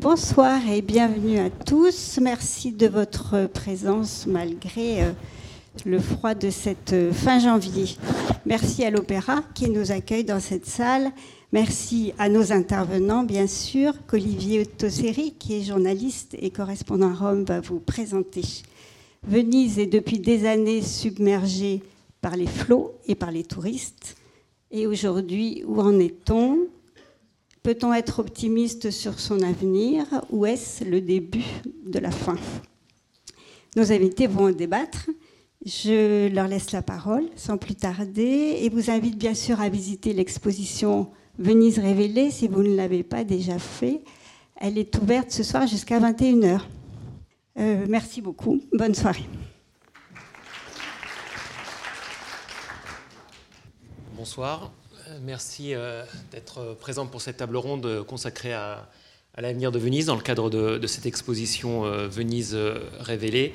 Bonsoir et bienvenue à tous. Merci de votre présence malgré euh, le froid de cette euh, fin janvier. Merci à l'Opéra qui nous accueille dans cette salle. Merci à nos intervenants, bien sûr, qu'Olivier Tosseri, qui est journaliste et correspondant à Rome, va vous présenter. Venise est depuis des années submergée par les flots et par les touristes. Et aujourd'hui, où en est-on? Peut-on être optimiste sur son avenir ou est-ce le début de la fin? Nos invités vont débattre. Je leur laisse la parole sans plus tarder et vous invite bien sûr à visiter l'exposition Venise révélée si vous ne l'avez pas déjà fait. Elle est ouverte ce soir jusqu'à 21h. Euh, merci beaucoup. Bonne soirée. Bonsoir. Merci euh, d'être présent pour cette table ronde consacrée à, l'avenir de Venise dans le cadre de, cette exposition euh, Venise euh, révélée.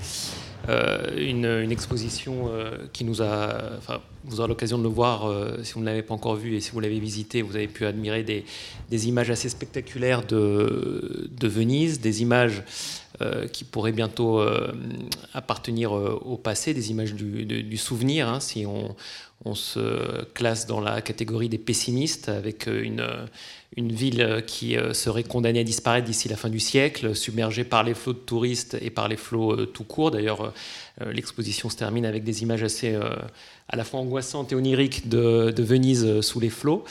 Une, exposition qui nous a, enfin, vous aurez l'occasion de le voir si vous ne l'avez pas encore vu et si vous l'avez visité, vous avez pu admirer des, images assez spectaculaires de, Venise, des images qui pourraient bientôt appartenir au passé, des images du, souvenir, hein, si on, se classe dans la catégorie des pessimistes avec euh, une, euh, une ville qui euh, serait condamnée à disparaître d'ici la fin du siècle, submergée par les flots de touristes et par les flots tout courts. D'ailleurs, l'exposition se termine avec des images assez à la fois angoissantes et oniriques de, de Venise sous les flots,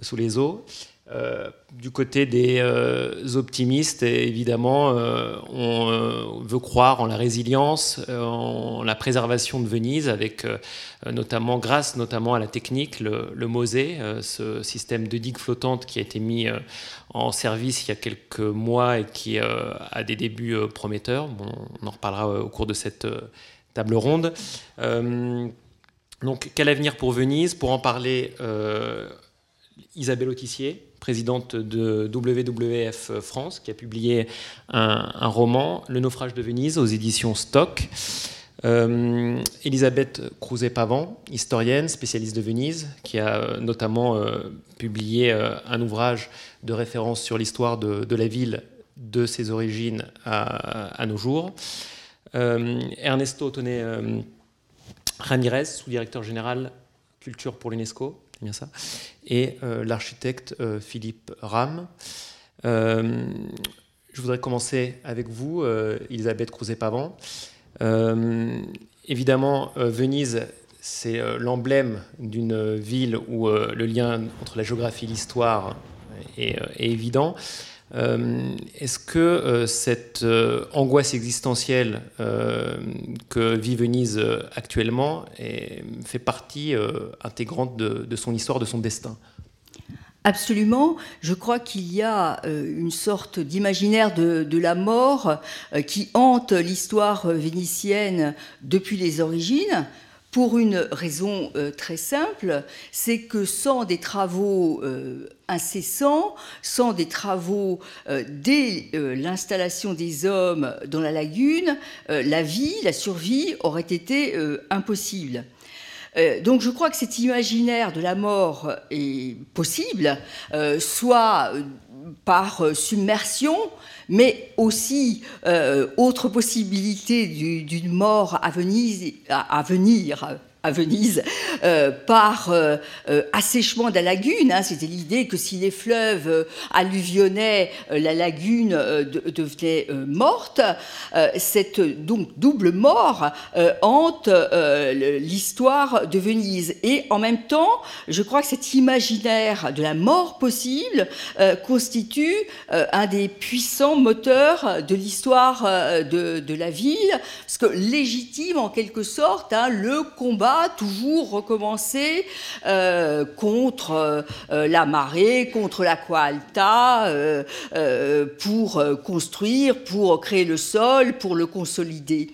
sous les eaux. Euh, du côté des euh, optimistes, évidemment, euh, on veut croire en la résilience, en la préservation de Venise, avec notamment, grâce notamment à la technique, le, le MOSE, ce système de digue flottante qui a été mis en service il y a quelques mois et qui a des débuts prometteurs. Bon, on en reparlera au cours de cette table ronde. donc, quel avenir pour Venise? Pour en parler, Isabelle Autissier, présidente de WWF France, qui a publié un, roman, Le naufrage de Venise, aux éditions Stock. Euh, Elisabeth Crouzet-Pavant, historienne, spécialiste de Venise, qui a euh, notamment euh, publié un ouvrage de référence sur l'histoire de, la ville de ses origines à, nos jours. Ernesto Toné Ramirez, sous-directeur général culture pour l'UNESCO, bien ça, et euh, l'architecte euh, Philippe Ram. Euh, je voudrais commencer avec vous, Elisabeth Crouzet-Pavant. évidemment, Venise, c'est l'emblème d'une ville où le lien entre la géographie et l'histoire est, évident. Euh, est-ce que euh, cette euh, angoisse existentielle que vit Venise actuellement fait partie intégrante de, son histoire, de son destin? Absolument. Je crois qu'il y a une sorte d'imaginaire de, la mort qui hante l'histoire vénitienne depuis les origines pour une raison euh, très simple, c'est que sans des travaux euh, incessants, sans des travaux euh, dès l'installation des hommes dans la lagune, la vie, la survie aurait été impossible. Donc je crois que cet imaginaire de la mort est possible, soit par submersion, mais aussi euh, autre possibilité d'une mort à, venir Venise euh, par euh, euh, assèchement de la lagune. Hein. C'était l'idée que si les fleuves alluvionnaient, la lagune devenait morte. cette donc double mort hante l'histoire de Venise. Et en même temps, je crois que cet imaginaire de la mort possible constitue un des puissants moteurs de l'histoire de, la ville, parce que légitime en quelque sorte hein, le combat toujours recommencer euh, contre euh, la marée, contre la coalta, euh, pour construire, pour créer le sol, pour le consolider.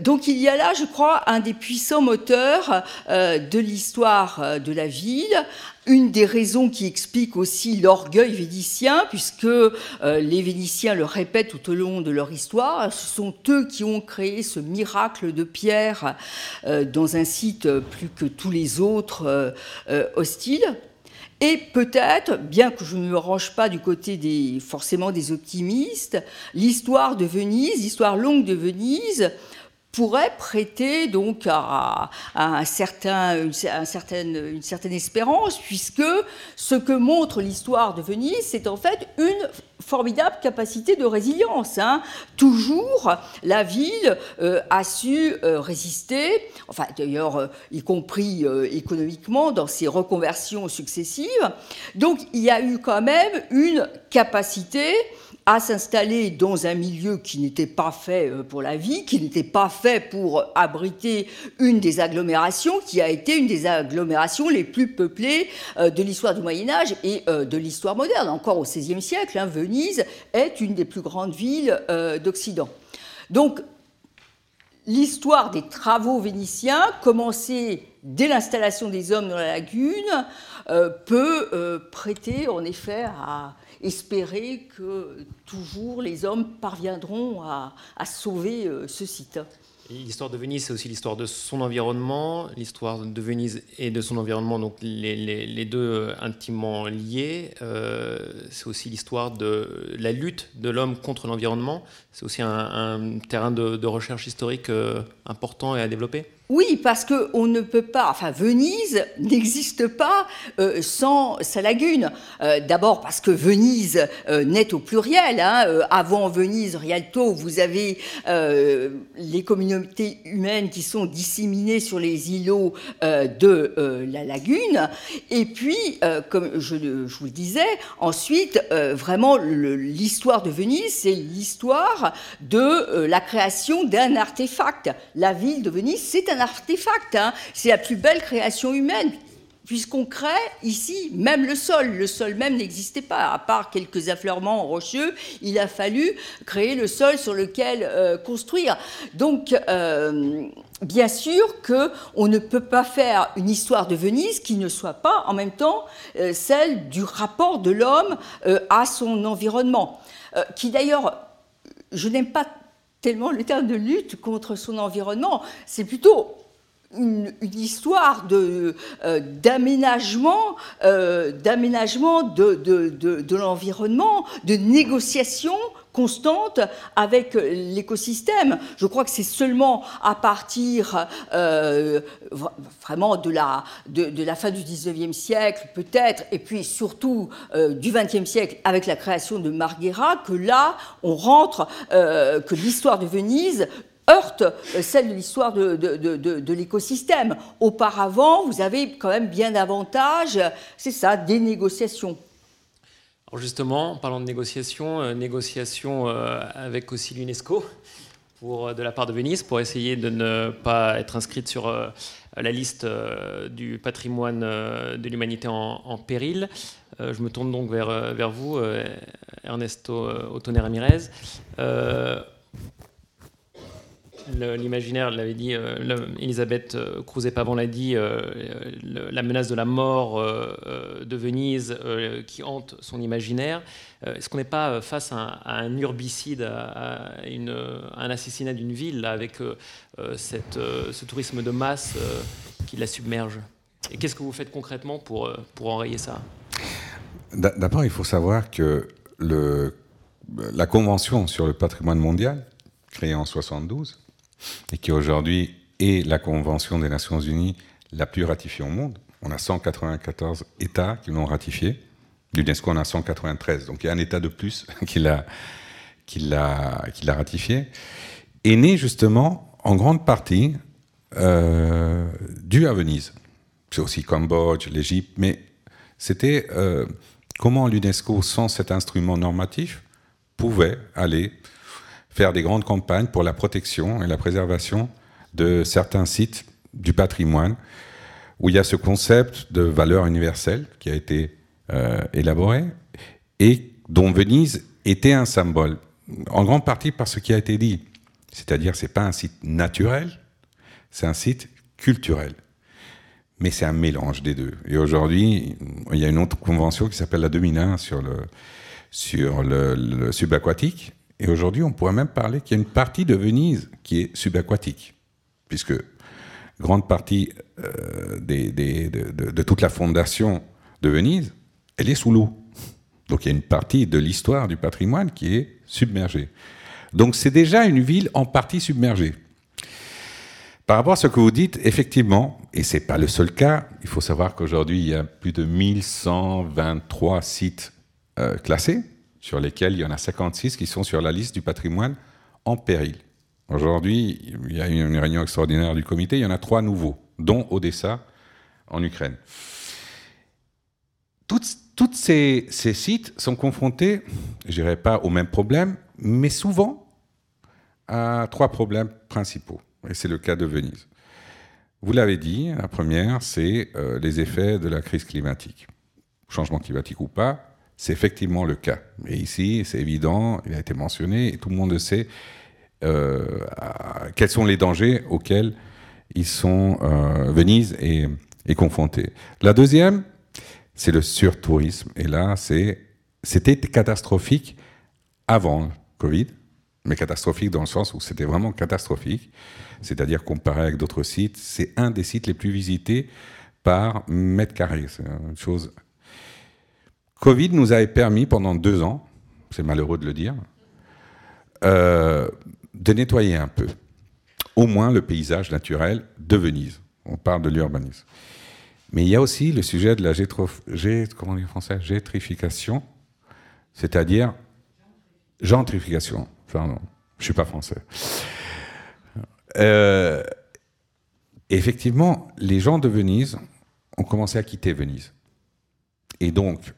Donc il y a là, je crois, un des puissants moteurs de l'histoire de la ville, une des raisons qui explique aussi l'orgueil vénitien, puisque euh, les Vénitiens le répètent tout au long de leur histoire, ce sont eux qui ont créé ce miracle de pierre euh, dans un site plus que tous les autres euh, hostiles. Et peut-être, bien que je ne me range pas du côté des, forcément des optimistes, l'histoire de Venise, l'histoire longue de Venise, pourrait prêter donc à, un certain, une, certaine, une, certaine, espérance, puisque ce que montre l'histoire de Venise, c'est en fait une formidable capacité de résilience. Hein. Toujours, la ville euh, a su euh, résister, enfin d'ailleurs, euh, y compris économiquement, dans ses reconversions successives. Donc il y a eu quand même une capacité à s'installer dans un milieu qui n'était pas fait euh, pour la vie, qui n'était pas fait pour abriter une des agglomérations, qui a été une des agglomérations les plus peuplées euh, de l'histoire du Moyen Âge et euh, de l'histoire moderne. Encore au XVIe siècle, hein, Venise est une des plus grandes villes d'Occident. Donc, l'histoire des travaux vénitiens, commencée dès l'installation des hommes dans la lagune, peut prêter en effet à espérer que toujours les hommes parviendront à, sauver euh, ce site. L'histoire de Venise, c'est aussi l'histoire de son environnement, l'histoire de Venise et de son environnement, donc les, deux euh, intimement liés. Euh, c'est aussi l'histoire de la lutte de l'homme contre l'environnement. C'est aussi un, terrain de, recherche historique important et à développer. Oui, parce qu'on ne peut pas, enfin Venise n'existe pas euh, sans sa lagune. Euh, d'abord parce que Venise euh, naît au pluriel. Hein. avant Venise, Rialto, vous avez les communautés humaines qui sont disséminées sur les îlots de la lagune. Et puis, comme je, je, vous le disais, ensuite, vraiment, l'histoire de Venise, c'est l'histoire de la création d'un artefact. La ville de Venise, c'est un artefact, hein. c'est la plus belle création humaine puisqu'on crée ici même le sol. Le sol même n'existait pas, à part quelques affleurements rocheux, il a fallu créer le sol sur lequel euh, construire. Donc, euh, bien sûr qu'on ne peut pas faire une histoire de Venise qui ne soit pas en même temps euh, celle du rapport de l'homme à son environnement, qui d'ailleurs, je n'aime pas tellement le terme de lutte contre son environnement, c'est plutôt une, histoire euh, d'aménagement, euh, d'aménagement de, l'environnement, de négociation constante avec l'écosystème. Je crois que c'est seulement à partir euh, vraiment de la, fin du 19e siècle, peut-être, et puis surtout du 20e siècle, avec la création de Marghera, que là, on rentre, que l'histoire de Venise heurte euh, celle de l'histoire de, l'écosystème. Auparavant, vous avez quand même bien davantage, c'est ça, des négociations. Justement, en parlant de négociations, euh, négociations euh, avec aussi l'UNESCO pour, de la part de Venise pour essayer de ne pas être inscrite sur la liste du patrimoine de l'humanité en, péril. je me tourne donc vers, vous, Ernesto Otoner Ramirez l'imaginaire l'avait dit, euh, Elisabeth euh, Cruzet-Pavon l'a dit, euh, la menace de la mort de Venise qui hante son imaginaire. Est-ce qu'on n'est pas face à un, urbicide, à, un assassinat d'une ville avec cette, ce tourisme de masse qui la submerge? Et qu'est-ce que vous faites concrètement pour, pour enrayer ça? D'abord, il faut savoir que la Convention sur le patrimoine mondial, créée en 72, et qui aujourd'hui est la Convention des Nations Unies la plus ratifiée au monde. On a 194 États qui l'ont ratifiée. L'UNESCO en a 193, donc il y a un État de plus qui l'a qui ratifié. Est né justement en grande partie euh, dû à Venise. C'est aussi Cambodge, l'Égypte, mais c'était euh, comment l'UNESCO, sans cet instrument normatif, pouvait aller faire des grandes campagnes pour la protection et la préservation de certains sites du patrimoine, où il y a ce concept de valeur universelle qui a été euh, élaboré et dont Venise était un symbole, en grande partie par ce qui a été dit. C'est-à-dire, c'est pas un site naturel, c'est un site culturel. Mais c'est un mélange des deux. Et aujourd'hui, il y a une autre convention qui s'appelle la 2001 sur le, sur le, le subaquatique, et aujourd'hui, on pourrait même parler qu'il y a une partie de Venise qui est subaquatique, puisque grande partie euh, de, toute la fondation de Venise, elle est sous l'eau. Donc il y a une partie de l'histoire du patrimoine qui est submergée. Donc c'est déjà une ville en partie submergée. Par rapport à ce que vous dites, effectivement, et ce n'est pas le seul cas, il faut savoir qu'aujourd'hui, il y a plus de 1123 sites euh, classés, sur lesquels il y en a 56 qui sont sur la liste du patrimoine en péril. Aujourd'hui, il y a une réunion extraordinaire du comité, il y en a trois nouveaux, dont Odessa en Ukraine. Tous ces, ces, sites sont confrontés, je dirais pas au même problème, mais souvent à trois problèmes principaux. Et c'est le cas de Venise. Vous l'avez dit, la première, c'est euh, les effets de la crise climatique. Changement climatique ou pas, c'est effectivement le cas. Et ici, c'est évident, il a été mentionné, et tout le monde sait euh, quels sont les dangers auxquels ils sont, euh, Venise est, est confrontée. La deuxième, c'est le surtourisme. Et là, c'était catastrophique avant le Covid, mais catastrophique dans le sens où c'était vraiment catastrophique. C'est-à-dire comparé avec d'autres sites, c'est un des sites les plus visités par mètre carré. C'est une chose. Covid nous avait permis pendant deux ans, c'est malheureux de le dire, euh, de nettoyer un peu, au moins le paysage naturel de Venise. On parle de l'urbanisme. Mais il y a aussi le sujet de la comment français, gétrification, c'est-à-dire gentrification. Pardon, je suis pas français. Euh, effectivement, les gens de Venise ont commencé à quitter Venise. Et donc,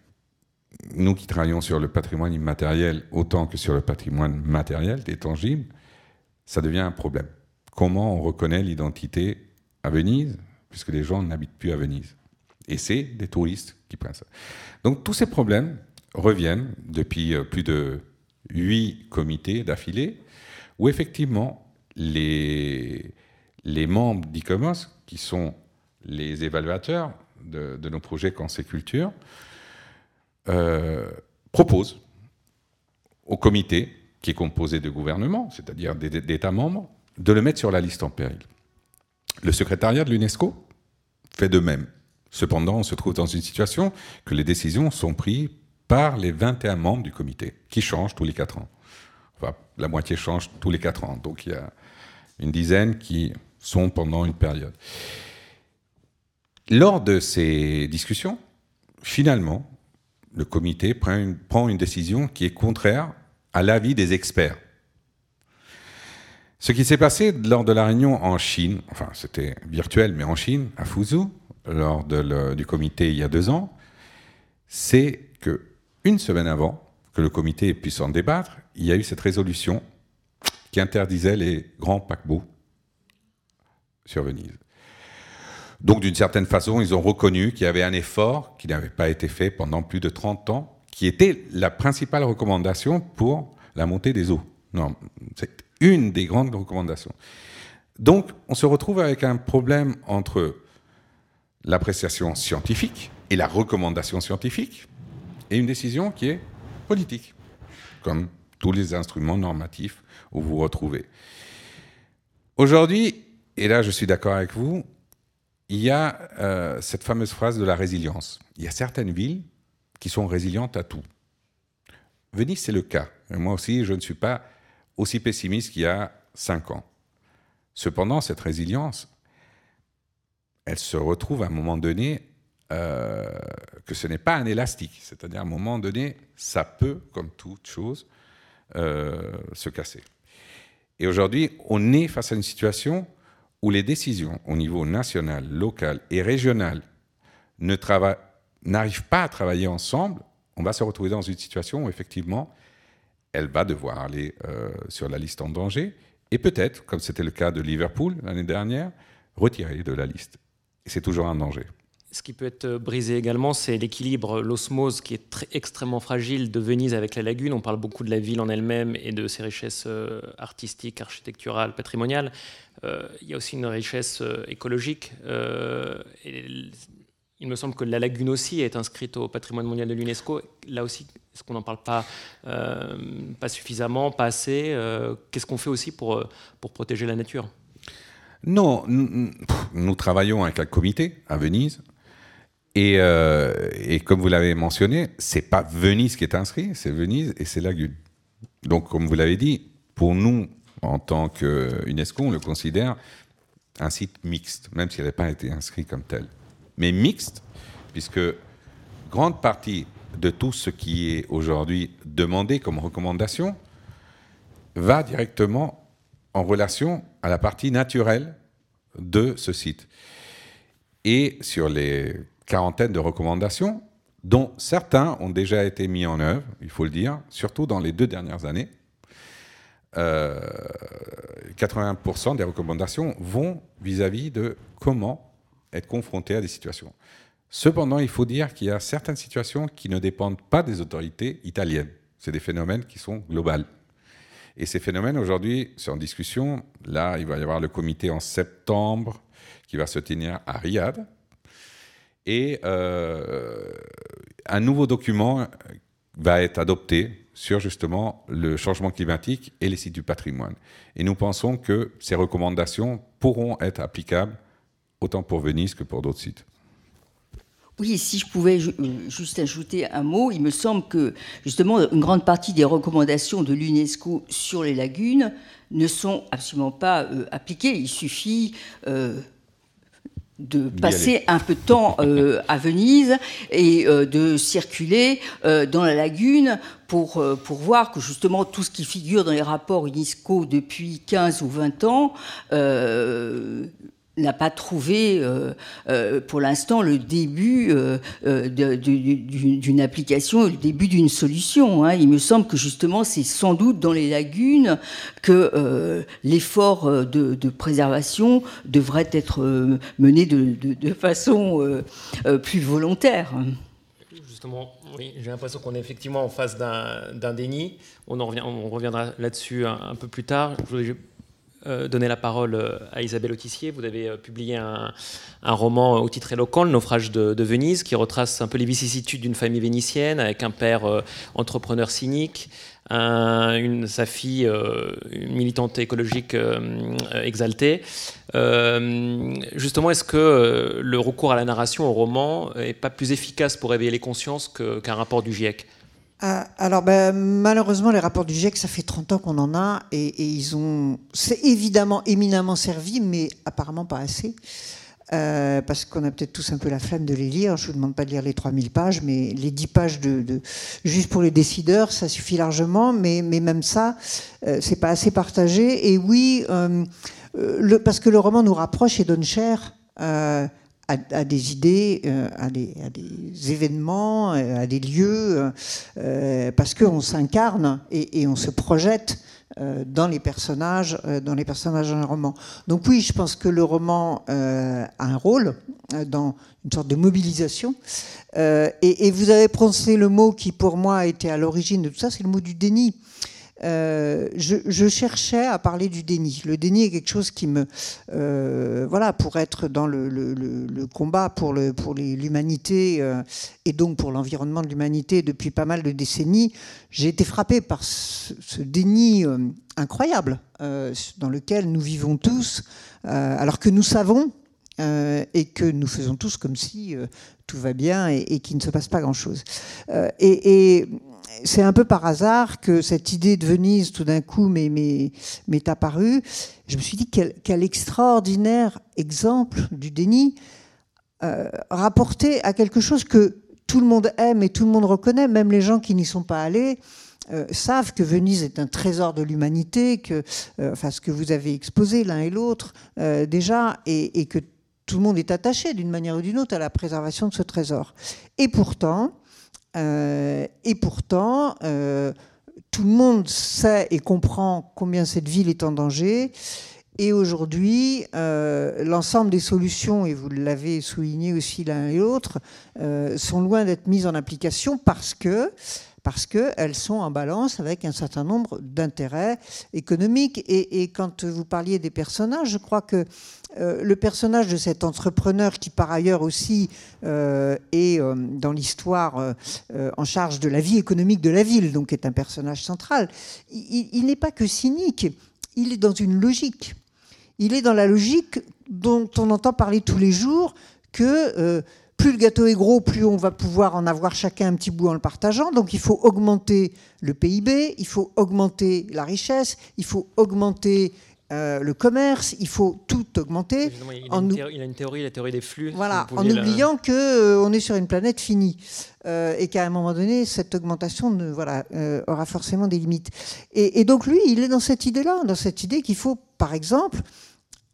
nous qui travaillons sur le patrimoine immatériel autant que sur le patrimoine matériel, des tangibles, ça devient un problème. Comment on reconnaît l'identité à Venise puisque les gens n'habitent plus à Venise? Et c'est des touristes qui prennent ça. Donc tous ces problèmes reviennent depuis euh, plus de huit comités d'affilée, où effectivement les, les membres d'ICOMOS, qui sont les évaluateurs de, nos projets Conseil Culture, euh, proposent au comité, qui est composé de gouvernements, c'est-à-dire d'États membres, de le mettre sur la liste en péril. Le secrétariat de l'UNESCO fait de même. Cependant, on se trouve dans une situation que les décisions sont prises par les 21 membres du comité, qui changent tous les 4 ans. Enfin, la moitié change tous les 4 ans. Donc il y a une dizaine qui sont pendant une période. Lors de ces discussions, finalement, le comité prend une, décision qui est contraire à l'avis des experts. Ce qui s'est passé lors de la réunion en Chine, enfin c'était virtuel, mais en Chine, à Fuzhou, lors du comité il y a deux ans, c'est que une semaine avant que le comité puisse en débattre, il y a eu cette résolution qui interdisait les grands paquebots sur Venise. Donc d'une certaine façon, ils ont reconnu qu'il y avait un effort qui n'avait pas été fait pendant plus de 30 ans, qui était la principale recommandation pour la montée des eaux. Non, c'est une des grandes recommandations. Donc, on se retrouve avec un problème entre l'appréciation scientifique et la recommandation scientifique et une décision qui est politique, comme tous les instruments normatifs où vous vous retrouvez. Aujourd'hui, et là je suis d'accord avec vous, il y a euh, cette fameuse phrase de la résilience. Il y a certaines villes qui sont résilientes à tout. Venise, c'est le cas. moi aussi, je ne suis pas aussi pessimiste qu'il y a cinq ans. Cependant, cette résilience, elle se retrouve à un moment donné euh, que ce n'est pas un élastique. C'est-à-dire, à un moment donné, ça peut, comme toute chose, euh, se casser. Et aujourd'hui, on est face à une situation où les décisions au niveau national, local et régional n'arrivent pas à travailler ensemble, on va se retrouver dans une situation où effectivement elle va devoir aller euh, sur la liste en danger et peut-être, comme c'était le cas de Liverpool l'année dernière, retirer de la liste. C'est toujours un danger. Ce qui peut être brisé également, c'est l'équilibre, l'osmose qui est très, extrêmement fragile de Venise avec la lagune. On parle beaucoup de la ville en elle-même et de ses richesses euh, artistiques, architecturales, patrimoniales. Euh, il y a aussi une richesse écologique. Il me semble que la lagune aussi est inscrite au patrimoine mondial de l'UNESCO. Là aussi, est-ce qu'on n'en parle pas, euh, suffisamment, pas assez euh, Qu'est-ce qu'on fait aussi pour, euh, pour protéger la nature? Non, nous, travaillons avec un comité à Venise Euh, et, comme vous l'avez mentionné, c'est pas Venise qui est inscrit, c'est Venise et c'est Lagune. Donc, comme vous l'avez dit, pour nous, en tant qu'UNESCO, on le considère un site mixte, même s'il n'avait pas été inscrit comme tel. Mais mixte, puisque grande partie de tout ce qui est aujourd'hui demandé comme recommandation va directement en relation à la partie naturelle de ce site. Et sur les quarantaines de recommandations, dont certains ont déjà été mis en œuvre, il faut le dire, surtout dans les deux dernières années, 80% euh, des recommandations vont vis-à-vis de comment être confronté à des situations. Cependant, il faut dire qu'il y a certaines situations qui ne dépendent pas des autorités italiennes. C'est des phénomènes qui sont globaux. Et ces phénomènes, aujourd'hui, sont en discussion. Là, il va y avoir le comité en septembre qui va se tenir à Riyad. Et euh, un nouveau document va être adopté sur justement le changement climatique et les sites du patrimoine. Et nous pensons que ces recommandations pourront être applicables autant pour Venise que pour d'autres sites. Oui, si je pouvais euh, juste ajouter un mot, il me semble que justement une grande partie des recommandations de l'UNESCO sur les lagunes ne sont absolument pas euh, appliquées. Il suffit euh, de passer un peu de temps à Venise et de circuler dans la lagune pour, pour voir que justement tout ce qui figure dans les rapports UNESCO depuis 15 ou 20 ans n'a pas trouvé euh, euh, pour l'instant le début euh, d'une application, le début d'une solution. Hein. Il me semble que justement c'est sans doute dans les lagunes que l'effort de, préservation devrait être mené de, façon plus volontaire. Justement, oui, j'ai l'impression qu'on est effectivement en face d'un déni. On, en revient, on reviendra là-dessus un, peu plus tard. Je euh, donner la parole euh, à Isabelle Autissier. Vous avez euh, publié un, roman au titre éloquent, Le naufrage de, Venise, qui retrace un peu les vicissitudes d'une famille vénitienne avec un père entrepreneur cynique, sa fille, militante écologique exaltée. justement, est-ce que le recours à la narration au roman n'est pas plus efficace pour réveiller les consciences qu'un rapport du GIEC? Ah, alors ben, malheureusement, les rapports du GIEC, ça fait 30 ans qu'on en a et, ils ont, c'est évidemment éminemment servi, mais apparemment pas assez. Euh, parce qu'on a peut-être tous un peu la flemme de les lire. Je ne vous demande pas de lire les 3000 pages, mais les 10 pages de, juste pour les décideurs, ça suffit largement. Mais, même ça, euh, c'est pas assez partagé. Et oui, euh, parce que le roman nous rapproche et donne cher à, des idées, euh, à des, événements, euh, à des lieux, euh, parce qu'on s'incarne et, on se projette dans les personnages, dans les personnages d'un roman. Donc oui, je pense que le roman a un rôle dans une sorte de mobilisation. et, vous avez prononcé le mot qui, pour moi, a été à l'origine de tout ça, c'est le mot du déni. Euh, je, cherchais à parler du déni. Le déni est quelque chose qui me, euh, voilà, pour être dans le, combat pour l'humanité euh, et donc pour l'environnement de l'humanité depuis pas mal de décennies, j'ai été frappé par ce, déni incroyable dans lequel nous vivons tous, alors que nous savons et que nous faisons tous comme si tout va bien et, qu'il ne se passe pas grand-chose. et, c'est un peu par hasard que cette idée de Venise, tout d'un coup, m'est apparue. Je me suis dit, quel, extraordinaire exemple du déni euh, rapporté à quelque chose que tout le monde aime et tout le monde reconnaît, même les gens qui n'y sont pas allés. Euh, savent que Venise est un trésor de l'humanité, que, euh, enfin, ce que vous avez exposé l'un et l'autre déjà, et, que tout le monde est attaché d'une manière ou d'une autre à la préservation de ce trésor. Et pourtant, euh, et pourtant, euh, tout le monde sait et comprend combien cette ville est en danger. Et aujourd'hui, euh, l'ensemble des solutions, et vous l'avez souligné aussi l'un et l'autre, sont loin d'être mises en application parce que parce qu'elles sont en balance avec un certain nombre d'intérêts économiques. Et, quand vous parliez des personnages, je crois que euh, le personnage de cet entrepreneur, qui par ailleurs aussi euh, est euh, dans l'histoire en charge de la vie économique de la ville, donc est un personnage central, il n'est pas que cynique, il est dans une logique. Il est dans la logique dont on entend parler tous les jours que plus le gâteau est gros, plus on va pouvoir en avoir chacun un petit bout en le partageant. Donc il faut augmenter le PIB, il faut augmenter la richesse, il faut augmenter euh, le commerce, il faut tout augmenter. Il a, une théorie, il a, une théorie, la théorie des flux. Voilà, en oubliant qu'on euh, est sur une planète finie euh, et qu'à un moment donné, cette augmentation ne, voilà, aura forcément des limites. Et, et, donc lui, il est dans cette idée-là, dans cette idée qu'il faut, par exemple,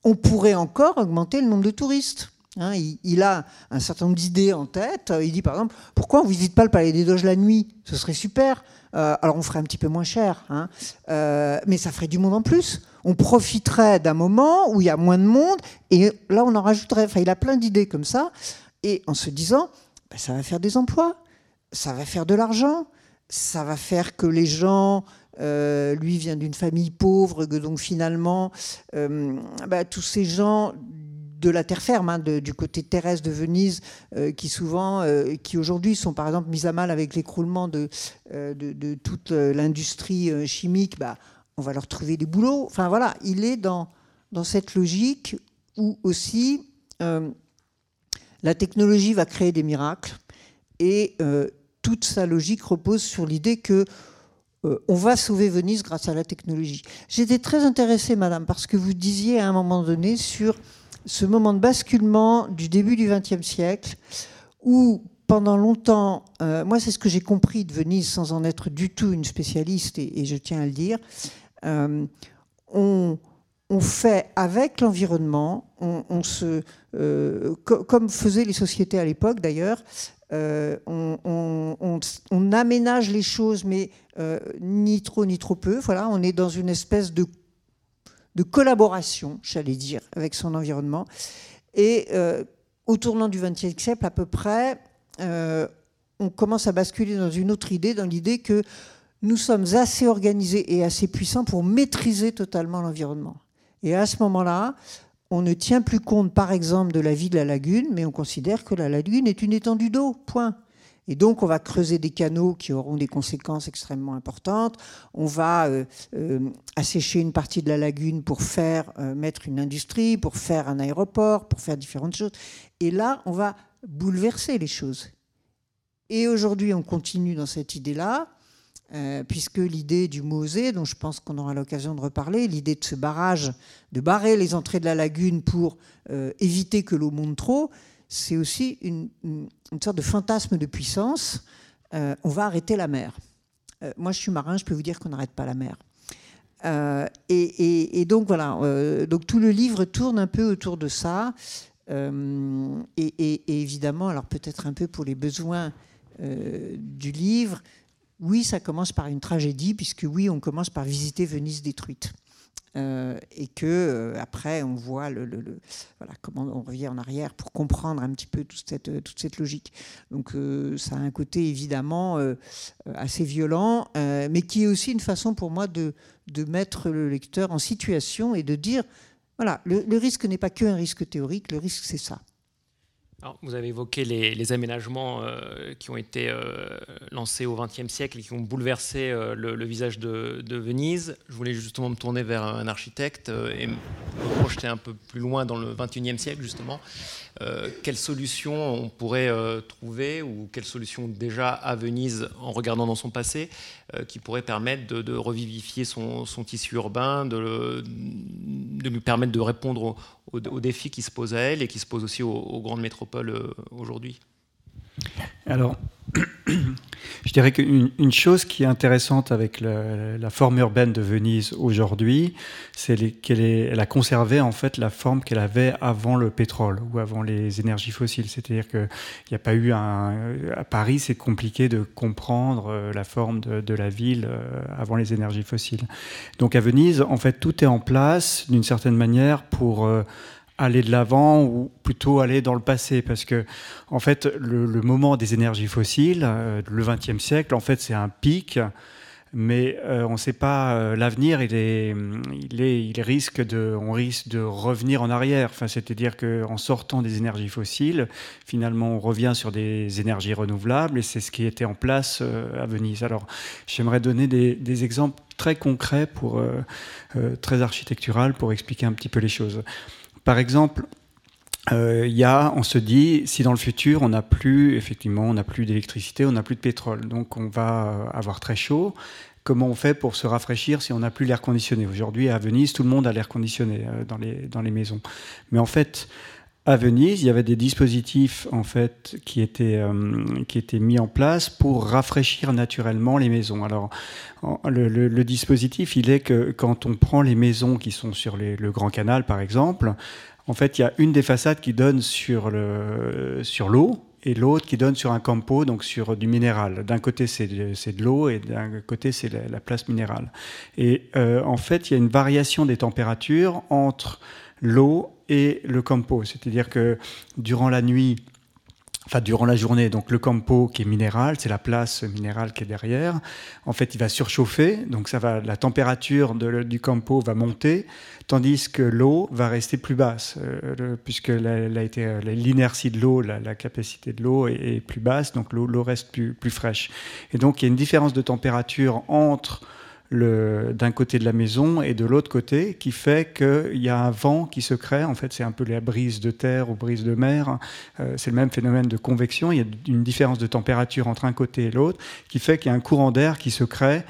on pourrait encore augmenter le nombre de touristes. Hein, il, a un certain nombre d'idées en tête. Il dit par exemple, pourquoi on ne visite pas le Palais des Doges la nuit? Ce serait super. Euh, alors on ferait un petit peu moins cher, hein. euh, mais ça ferait du monde en plus. On profiterait d'un moment où il y a moins de monde, et là on en rajouterait. Enfin, il a plein d'idées comme ça, et en se disant, ben, ça va faire des emplois, ça va faire de l'argent, ça va faire que les gens euh, lui vient d'une famille pauvre, que donc finalement, ben, tous ces gens de la terre ferme, hein, du côté terrestre de Venise, euh, qui souvent, euh, qui aujourd'hui sont par exemple mis à mal avec l'écroulement de, euh, de, toute l'industrie chimique, bah, on va leur trouver des boulots. Enfin voilà, il est dans, cette logique où aussi la technologie va créer des miracles et toute sa logique repose sur l'idée que on va sauver Venise grâce à la technologie. J'étais très intéressée, madame, parce que vous disiez à un moment donné sur ce moment de basculement du début du XXe siècle où pendant longtemps, euh, moi c'est ce que j'ai compris de Venise sans en être du tout une spécialiste et, je tiens à le dire, euh, on, fait avec l'environnement, on, se, euh, comme faisaient les sociétés à l'époque d'ailleurs, on, on, aménage les choses, mais ni trop ni trop peu. Voilà, on est dans une espèce de de collaboration, j'allais dire, avec son environnement. Et euh, au tournant du XXe siècle, à peu près, euh, on commence à basculer dans une autre idée, dans l'idée que nous sommes assez organisés et assez puissants pour maîtriser totalement l'environnement. Et à ce moment-là, on ne tient plus compte, par exemple, de la vie de la lagune, mais on considère que la lagune est une étendue d'eau, point. Et donc, on va creuser des canaux qui auront des conséquences extrêmement importantes. On va euh, euh, assécher une partie de la lagune pour faire euh, mettre une industrie, pour faire un aéroport, pour faire différentes choses. Et là, on va bouleverser les choses. Et aujourd'hui, on continue dans cette idée-là, puisque l'idée du Mosée, dont je pense qu'on aura l'occasion de reparler, l'idée de ce barrage, de barrer les entrées de la lagune pour éviter que l'eau monte trop, c'est aussi une, sorte de fantasme de puissance. Euh, on va arrêter la mer. Euh, moi, je suis marin, je peux vous dire qu'on n'arrête pas la mer. Euh, et, donc voilà, donc tout le livre tourne un peu autour de ça. Et, évidemment, alors peut-être un peu pour les besoins du livre, oui, ça commence par une tragédie, puisque oui, on commence par visiter Venise détruite. Euh, et que euh, après on voit le, voilà, comment on revient en arrière pour comprendre un petit peu toute cette, toute cette logique. Donc euh, ça a un côté évidemment assez violent, mais qui est aussi une façon pour moi de, de mettre le lecteur en situation et de dire, voilà, le risque n'est pas qu'un risque théorique, le risque c'est ça vous avez évoqué les, aménagements euh, qui ont été euh, lancés au XXe siècle et qui ont bouleversé euh, le, visage de, Venise. Je voulais justement me tourner vers un architecte et me projeter un peu plus loin dans le XXIe siècle, justement. Quelles solutions on pourrait trouver ou quelles solutions déjà à Venise en regardant dans son passé qui pourraient permettre de, revivifier son, tissu urbain, de, lui permettre de répondre aux, aux, défis qui se posent à elle et qui se posent aussi aux, grandes métropoles euh, aujourd'hui? Alors, je dirais qu'une chose qui est intéressante avec la, forme urbaine de Venise aujourd'hui, c'est qu'elle a conservé en fait la forme qu'elle avait avant le pétrole ou avant les énergies fossiles. C'est-à-dire qu'il n'y a pas eu un. À Paris, c'est compliqué de comprendre euh, la forme de, la ville euh, avant les énergies fossiles. Donc à Venise, en fait, tout est en place d'une certaine manière pour. Euh, aller de l'avant ou plutôt aller dans le passé. Parce que en fait le, moment des énergies fossiles euh, le XXe siècle en fait c'est un pic. Mais euh, on ne sait pas euh, l'avenir il est, il est il risque de on risque de revenir en arrière. Enfin c'est-à-dire qu'en sortant des énergies fossiles finalement on revient sur des énergies renouvelables et c'est ce qui était en place à Venise. Alors j'aimerais donner des, des, exemples très concrets pour très architectural pour expliquer un petit peu les choses par exemple, euh, on se dit, si dans le futur on n'a plus, effectivement, on n'a plus d'électricité, on n'a plus de pétrole, donc on va avoir très chaud. Comment on fait pour se rafraîchir si on n'a plus l'air conditionné? Aujourd'hui, à Venise, tout le monde a l'air conditionné dans, les, dans les maisons. Mais en fait, à Venise, il y avait des dispositifs en fait qui étaient euh, qui étaient mis en place pour rafraîchir naturellement les maisons. Alors le, dispositif, il est que quand on prend les maisons qui sont sur le Grand Canal, par exemple, en fait, il y a une des façades qui donne sur le sur l'eau et l'autre qui donne sur un campo, donc sur du minéral. D'un côté, c'est de, l'eau et d'un côté, c'est la, place minérale. Et euh, en fait, il y a une variation des températures entre l'eau et le campo. C'est-à-dire que durant la nuit, enfin durant la journée, donc le campo qui est minéral, c'est la place minérale qui est derrière. En fait, il va surchauffer, donc ça va, la température du campo va monter, tandis que l'eau va rester plus basse, euh, puisque euh, l'inertie de l'eau, la, capacité de l'eau est, plus basse, donc l'eau reste plus fraîche. Et donc il y a une différence de température entre d'un côté de la maison et de l'autre côté, qui fait qu'il y a un vent qui se crée. En fait, c'est un peu la brise de terre ou brise de mer. Euh, c'est le même phénomène de convection. Il y a une différence de température entre un côté et l'autre, qui fait qu'il y a un courant d'air qui se crée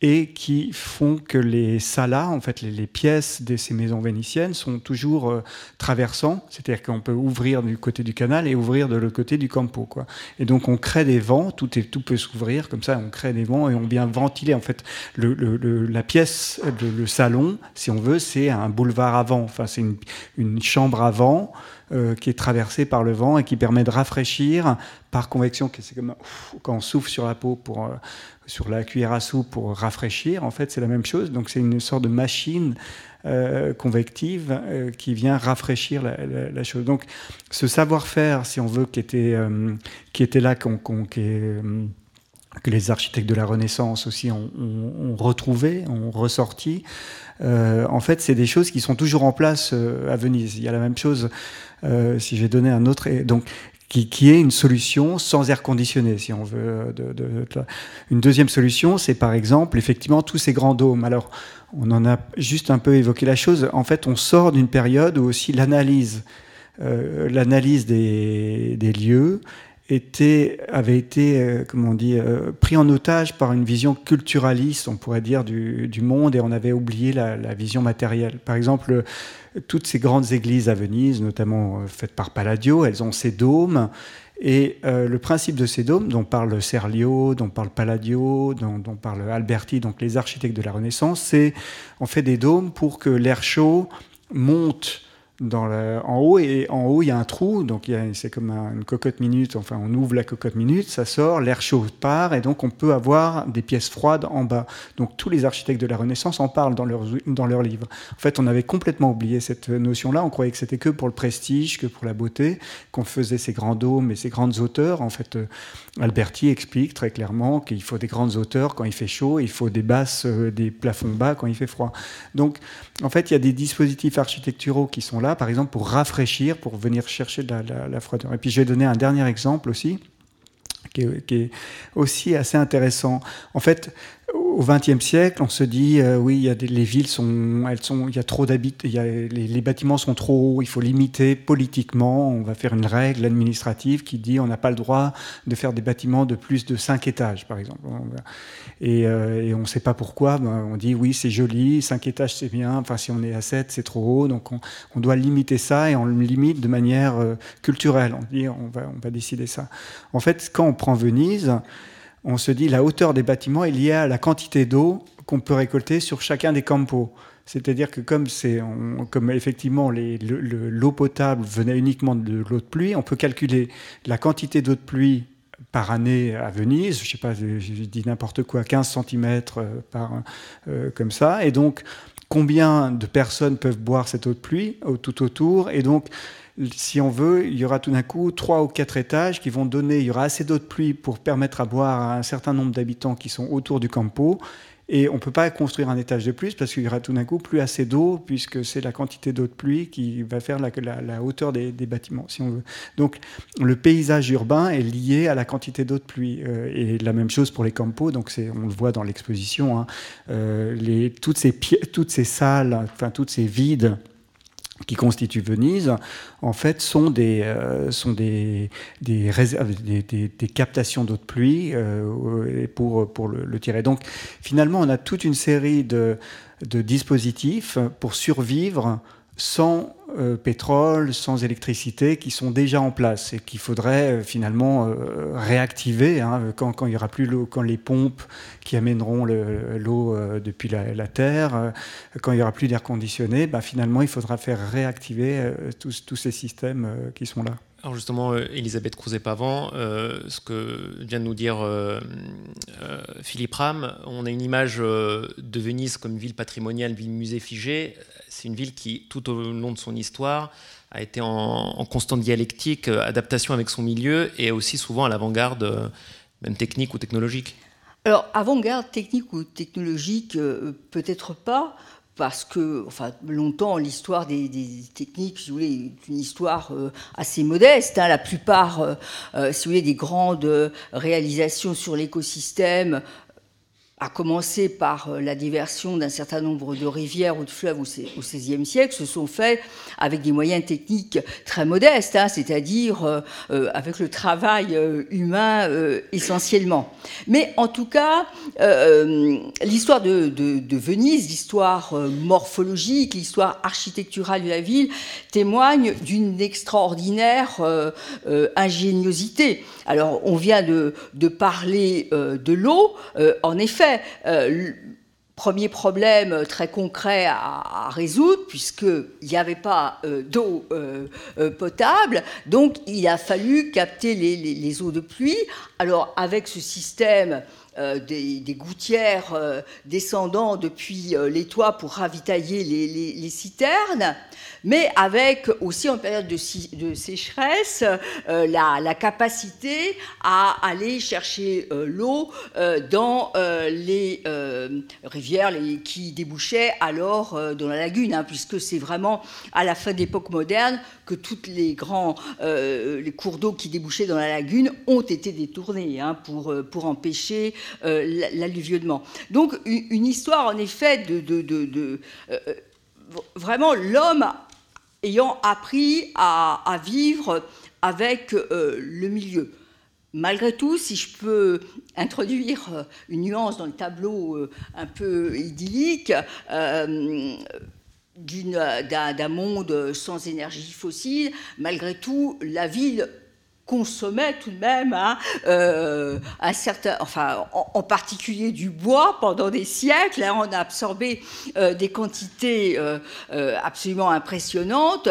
et qui font que les salas, en fait, les, pièces de ces maisons vénitiennes sont toujours euh, traversants, c'est-à-dire qu'on peut ouvrir du côté du canal et ouvrir de l'autre côté du campo, quoi. Et donc on crée des vents, tout, est, tout peut s'ouvrir comme ça, on crée des vents et on vient ventiler. En fait, le, la pièce, le, salon, si on veut, c'est un boulevard à vent, enfin c'est une, une chambre à vent. Euh, qui est traversée par le vent et qui permet de rafraîchir par convection. C'est comme quand on souffle sur la peau pour, euh, sur la cuillère à soupe pour rafraîchir. En fait, c'est la même chose. Donc, c'est une sorte de machine euh, convective qui vient rafraîchir la, chose. Donc, ce savoir-faire, si on veut, qui était, qui était là, que les architectes de la Renaissance aussi ont, retrouvé, ont ressorti, en fait, c'est des choses qui sont toujours en place à Venise. Il y a la même chose. Si j'ai donné un autre, donc qui, est une solution sans air conditionné, si on veut. De, Une deuxième solution, c'est par exemple, effectivement, tous ces grands dômes. Alors, on en a juste un peu évoqué la chose. En fait, on sort d'une période où aussi l'analyse, euh, l'analyse des, des, lieux était, avait été, euh, comment on dit, euh, pris en otage par une vision culturaliste, on pourrait dire, du, du monde, et on avait oublié la, vision matérielle. Par exemple, toutes ces grandes églises à Venise, notamment euh, faites par Palladio, elles ont ces dômes. Et le principe de ces dômes, dont parle Serlio, dont parle Palladio, dont, dont parle Alberti, donc les architectes de la Renaissance, c'est on fait des dômes pour que l'air chaud monte en haut et en haut il y a un trou. Donc c'est comme une cocotte minute. Enfin on ouvre la cocotte minute ça sort l'air chaud part et donc on peut avoir des pièces froides en bas. Donc tous les architectes de la Renaissance en parlent dans leurs dans leurs livres. En fait on avait complètement oublié cette notion là on croyait que c'était que pour le prestige que pour la beauté qu'on faisait ces grands dômes et ces grandes hauteurs. En fait euh, Alberti explique très clairement qu'il faut des grandes hauteurs quand il fait chaud il faut des basses euh, des plafonds bas quand il fait froid. Donc en fait il y a des dispositifs architecturaux qui sont là par exemple, pour rafraîchir, pour venir chercher de la, froideur. Et puis, je vais donner un dernier exemple aussi, qui est, aussi assez intéressant. En fait, au XXe siècle, on se dit euh, oui, les villes sont, elles sont, il y a trop d'habitants, les, les, bâtiments sont trop hauts, il faut limiter politiquement. On va faire une règle administrative qui dit on n'a pas le droit de faire des bâtiments de plus de 5 étages, par exemple. Et, euh, et on ne sait pas pourquoi. Ben, on dit oui, c'est joli, 5 étages c'est bien. Enfin, si on est à 7, c'est trop haut. Donc on, doit limiter ça et on le limite de manière euh, culturelle. On dit on va, décider ça. En fait, quand on prend Venise on se dit la hauteur des bâtiments est liée à la quantité d'eau qu'on peut récolter sur chacun des campos. C'est-à-dire que comme effectivement l'eau potable venait uniquement de l'eau de pluie, on peut calculer la quantité d'eau de pluie par année à Venise, je sais pas, je, dis n'importe quoi, 15 cm euh, par, euh, comme ça, et donc combien de personnes peuvent boire cette eau de pluie tout autour, et donc si on veut, il y aura tout d'un coup trois ou quatre étages qui vont donner, il y aura assez d'eau de pluie pour permettre à boire à un certain nombre d'habitants qui sont autour du campo. Et on ne peut pas construire un étage de plus parce qu'il y aura tout d'un coup plus assez d'eau, puisque c'est la quantité d'eau de pluie qui va faire la, hauteur des, bâtiments, si on veut. Donc le paysage urbain est lié à la quantité d'eau de pluie. Euh, et la même chose pour les campos, donc on le voit dans l'exposition. Hein. Euh, toutes, ces toutes ces salles, enfin toutes ces vides qui constituent Venise, en fait, sont des, euh, captations d'eau de pluie euh, pour, le, tirer. Donc, finalement, on a toute une série de, de dispositifs pour survivre sans euh, pétrole, sans électricité, qui sont déjà en place et qu'il faudrait euh, finalement euh, réactiver hein, quand, quand, il y aura plus l'eau, quand les pompes qui amèneront l'eau depuis la, terre, quand il y aura plus d'air conditionné, bah, finalement il faudra faire réactiver tous, tous, ces systèmes qui sont là. Alors justement, Elisabeth Crouzet-Pavant, ce que vient de nous dire Philippe Ram, on a une image de Venise comme ville patrimoniale, ville musée figée c'est une ville qui, tout au long de son histoire, a été en, constante dialectique, euh, adaptation avec son milieu et aussi souvent à l'avant-garde, euh, même technique ou technologique. Alors, avant-garde technique ou technologique, euh, peut-être pas, parce que, enfin, longtemps, l'histoire des, techniques, si vous voulez, est une histoire assez modeste. Hein. La plupart, si vous voulez, des grandes réalisations sur l'écosystème à commencer par euh, la diversion d'un certain nombre de rivières ou de fleuves au XVIe siècle, se sont faits avec des moyens techniques très modestes, hein, c'est-à-dire euh, euh, avec le travail humain essentiellement. Mais en tout cas, l'histoire de, de, Venise, l'histoire morphologique, l'histoire architecturale de la ville témoigne d'une extraordinaire ingéniosité. Alors, on vient de, parler de l'eau, en effet, euh, premier problème très concret à, résoudre, puisqu'il n'y avait pas euh, d'eau euh, potable, donc il a fallu capter les, eaux de pluie. Alors avec ce système des, gouttières descendant depuis les toits pour ravitailler les citernes, mais avec aussi en période de, sécheresse euh, la, capacité à aller chercher euh, l'eau euh, dans les rivières qui débouchaient alors dans la lagune, hein, puisque c'est vraiment à la fin de l'époque moderne que tous les grands les cours d'eau qui débouchaient dans la lagune ont été détournés hein, pour, pour empêcher l'alluvionnement. Donc une, histoire en effet de, de vraiment l'homme ayant appris à, vivre avec euh, le milieu. Malgré tout, si je peux introduire euh, une nuance dans le tableau euh, un peu idyllique, d'un monde sans énergie fossile, malgré tout, la ville consommait tout de même hein, euh, un certain, enfin, en, particulier du bois pendant des siècles. Hein, on a absorbé euh, des quantités euh, absolument impressionnantes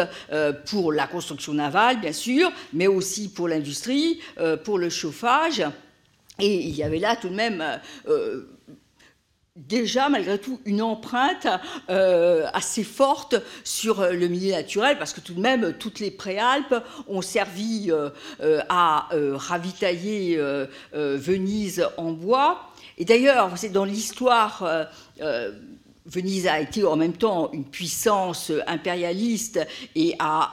pour la construction navale, bien sûr, mais aussi pour l'industrie, pour le chauffage. Et il y avait là tout de même déjà malgré tout une empreinte euh, assez forte sur euh, le milieu naturel parce que tout de même toutes les préalpes ont servi euh, à ravitailler Venise en bois. Et d'ailleurs dans l'histoire Venise a été en même temps une puissance impérialiste et a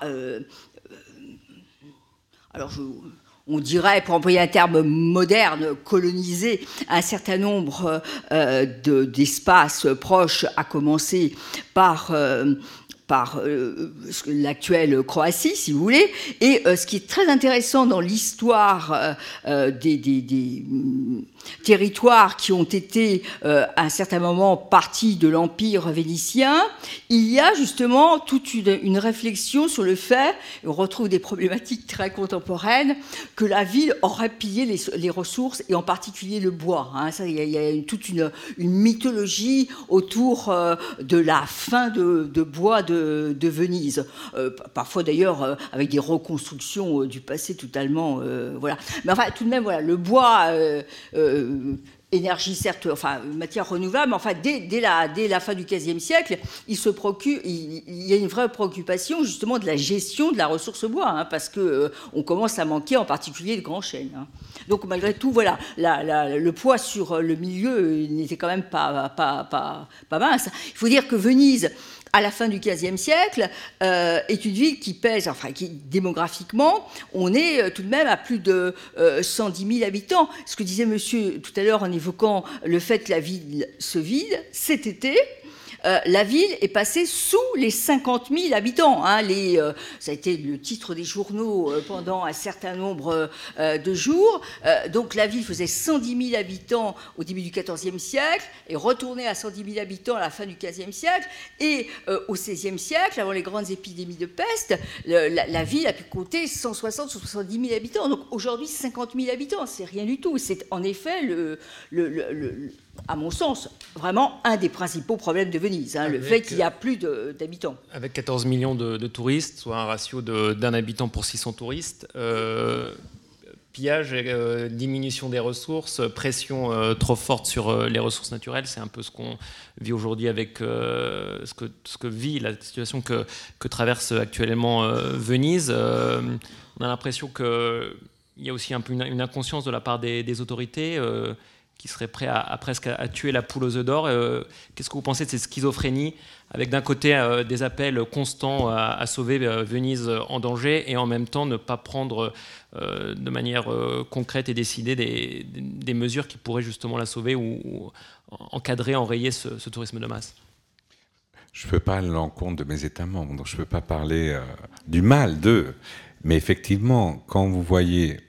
alors je on dirait, pour employer un terme moderne, coloniser un certain nombre euh, d'espaces proches, à commencer par euh, euh, l'actuelle Croatie, si vous voulez. Et ce qui est très intéressant dans l'histoire des, territoires qui ont été euh, à un certain moment partie de l'Empire vénitien, il y a justement toute une, réflexion sur le fait, on retrouve des problématiques très contemporaines, que la ville aurait pillé les, ressources, et en particulier le bois. Hein. Ça, il, y a, toute une, mythologie autour euh, de la fin de, bois de, Venise. Euh, parfois d'ailleurs avec des reconstructions du passé totalement... voilà. Mais enfin, tout de même, voilà, le bois énergie certes, enfin matière renouvelable, mais enfin dès, la, dès la fin du XVe siècle, il, se procure, il, y a une vraie préoccupation justement de la gestion de la ressource bois, hein, parce que euh, on commence à manquer en particulier de grands chênes. Hein. Donc malgré tout, voilà, le poids sur le milieu n'était quand même pas, pas, pas, pas mince. Il faut dire que Venise à la fin du XVe siècle, est une ville qui pèse, enfin, qui démographiquement, on est euh, tout de même à plus de 110 euh, 000 habitants. Ce que disait monsieur tout à l'heure en évoquant le fait que la ville se vide, cet été, euh, la ville est passée sous les 50 000 habitants. Hein. euh, ça a été le titre des journaux pendant un certain nombre de jours. donc la ville faisait 110 000 habitants au début du XIVe siècle et retournait à 110 000 habitants à la fin du XVe siècle. Et au XVIe siècle, avant les grandes épidémies de peste, la, ville a pu compter 160 ou 70 000 habitants. Donc aujourd'hui, 50 000 habitants, c'est rien du tout. C'est en effet le à mon sens, vraiment un des principaux problèmes de Venise, hein, le fait qu'il n'y a plus d'habitants. Avec 14 millions de, touristes, soit un ratio d'un habitant pour 600 touristes, euh, pillage, euh, diminution des ressources, pression euh, trop forte sur les ressources naturelles, c'est un peu ce qu'on vit aujourd'hui avec ce que, ce, que, vit la situation que, que traverse actuellement Venise. on a l'impression qu'il y a aussi un peu une, inconscience de la part des, des autorités qui serait prêt à, presque à, tuer la poule aux œufs d'or. Euh, qu'est-ce que vous pensez de cette schizophrénie, avec d'un côté euh, des appels constants à, sauver euh, Venise en danger et en même temps ne pas prendre de manière concrète et décidée des, mesures qui pourraient justement la sauver ou, encadrer, enrayer ce, tourisme de masse? Je ne peux pas aller l'encontre de mes États membres, donc je ne peux pas parler du mal d'eux. Mais effectivement, quand vous voyez,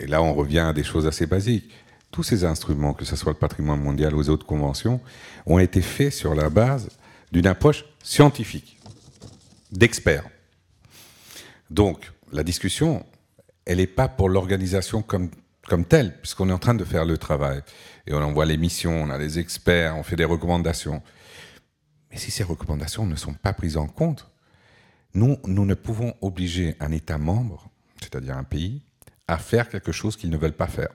et là on revient à des choses assez basiques, tous ces instruments, que ce soit le patrimoine mondial ou les autres conventions, ont été faits sur la base d'une approche scientifique, d'experts. Donc, la discussion, elle n'est pas pour l'organisation comme, telle, puisqu'on est en train de faire le travail. Et on envoie les missions, on a les experts, on fait des recommandations. Mais si ces recommandations ne sont pas prises en compte, nous, nous ne pouvons obliger un État membre, c'est-à-dire un pays, à faire quelque chose qu'ils ne veulent pas faire.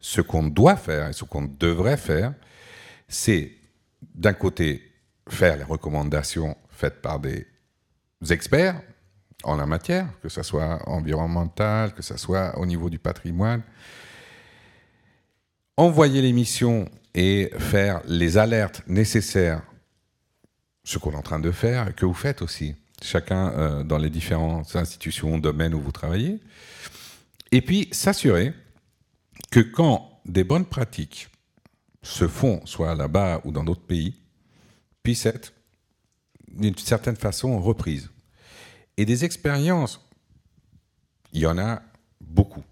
Ce qu'on doit faire et ce qu'on devrait faire, c'est d'un côté faire les recommandations faites par des experts en la matière, que ce soit environnemental, que ce soit au niveau du patrimoine, envoyer les missions et faire les alertes nécessaires, ce qu'on est en train de faire, que vous faites aussi, chacun euh, dans les différentes institutions, domaines où vous travaillez, et puis s'assurer que quand des bonnes pratiques se font, soit là-bas ou dans d'autres pays, puissent être d'une certaine façon reprises. Et des expériences, il y en a beaucoup.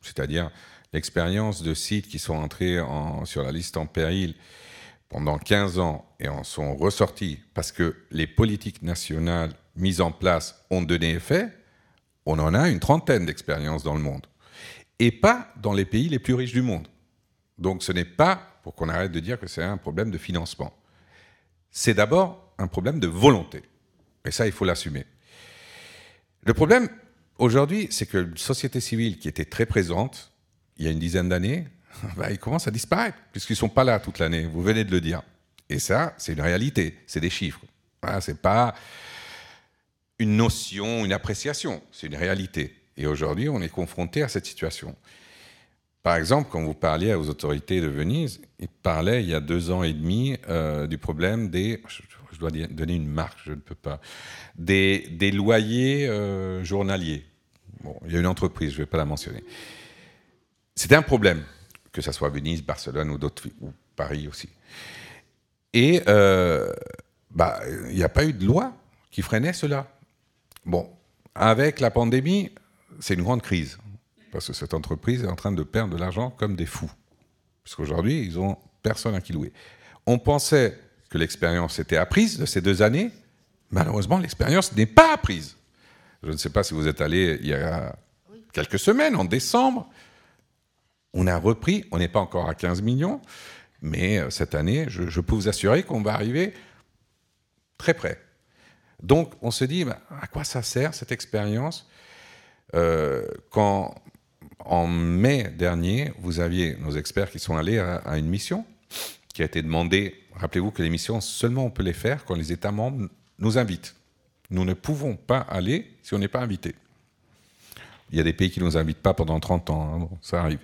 C'est-à-dire l'expérience de sites qui sont entrés sur la liste en péril pendant 15 ans et en sont ressortis parce que les politiques nationales mises en place ont donné effet, on en a une trentaine d'expériences dans le monde et pas dans les pays les plus riches du monde. Donc ce n'est pas, pour qu'on arrête de dire que c'est un problème de financement, c'est d'abord un problème de volonté. Et ça, il faut l'assumer. Le problème aujourd'hui, c'est que la société civile qui était très présente il y a une dizaine d'années, bah, ils commencent à disparaître, puisqu'ils ne sont pas là toute l'année, vous venez de le dire. Et ça, c'est une réalité, c'est des chiffres. Voilà, ce n'est pas une notion, une appréciation, c'est une réalité. Et aujourd'hui, on est confronté à cette situation. Par exemple, quand vous parliez aux autorités de Venise, ils parlaient il y a deux ans et demi euh, du problème des, je, dois donner une marque, je ne peux pas, des, des loyers euh, journaliers. Bon, il y a une entreprise, je ne vais pas la mentionner. C'était un problème, que ce soit Venise, Barcelone ou ou Paris aussi. Et euh, bah, il n'y a pas eu de loi qui freinait cela. Bon, avec la pandémie, c'est une grande crise, parce que cette entreprise est en train de perdre de l'argent comme des fous. Parce qu'aujourd'hui, ils ont personne à qui louer. On pensait que l'expérience était apprise de ces deux années. Malheureusement, l'expérience n'est pas apprise. Je ne sais pas si vous êtes allé il y a quelques semaines, en décembre. On a repris, on n'est pas encore à 15 millions, mais euh, cette année, je, peux vous assurer qu'on va arriver très près. Donc, on se dit, à quoi ça sert cette expérience? Euh, quand en mai dernier, vous aviez nos experts qui sont allés à, une mission qui a été demandée. Rappelez-vous que les missions, seulement on peut les faire quand les États membres nous invitent. Nous ne pouvons pas aller si on n'est pas invité. Il y a des pays qui ne nous invitent pas pendant 30 ans, hein, ça arrive.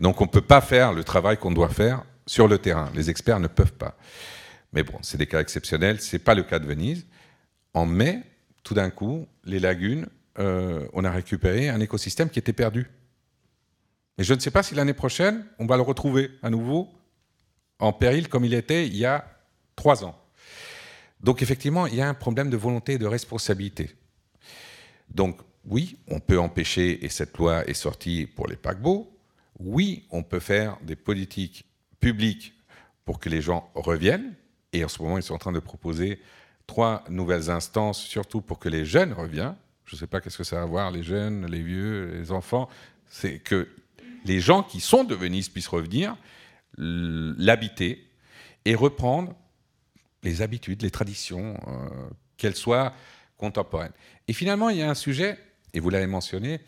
Donc on ne peut pas faire le travail qu'on doit faire sur le terrain. Les experts ne peuvent pas. Mais bon, c'est des cas exceptionnels, ce n'est pas le cas de Venise. En mai, tout d'un coup, les lagunes euh, on a récupéré un écosystème qui était perdu. Et je ne sais pas si l'année prochaine, on va le retrouver à nouveau en péril comme il était il y a trois ans. Donc effectivement, il y a un problème de volonté et de responsabilité. Donc oui, on peut empêcher, et cette loi est sortie pour les paquebots, oui, on peut faire des politiques publiques pour que les gens reviennent, et en ce moment, ils sont en train de proposer trois nouvelles instances, surtout pour que les jeunes reviennent. Je ne sais pas qu'est-ce que ça va avoir, les jeunes, les vieux, les enfants. C'est que les gens qui sont de Venise puissent revenir, l'habiter et reprendre les habitudes, les traditions, euh, qu'elles soient contemporaines. Et finalement, il y a un sujet, et vous l'avez mentionné,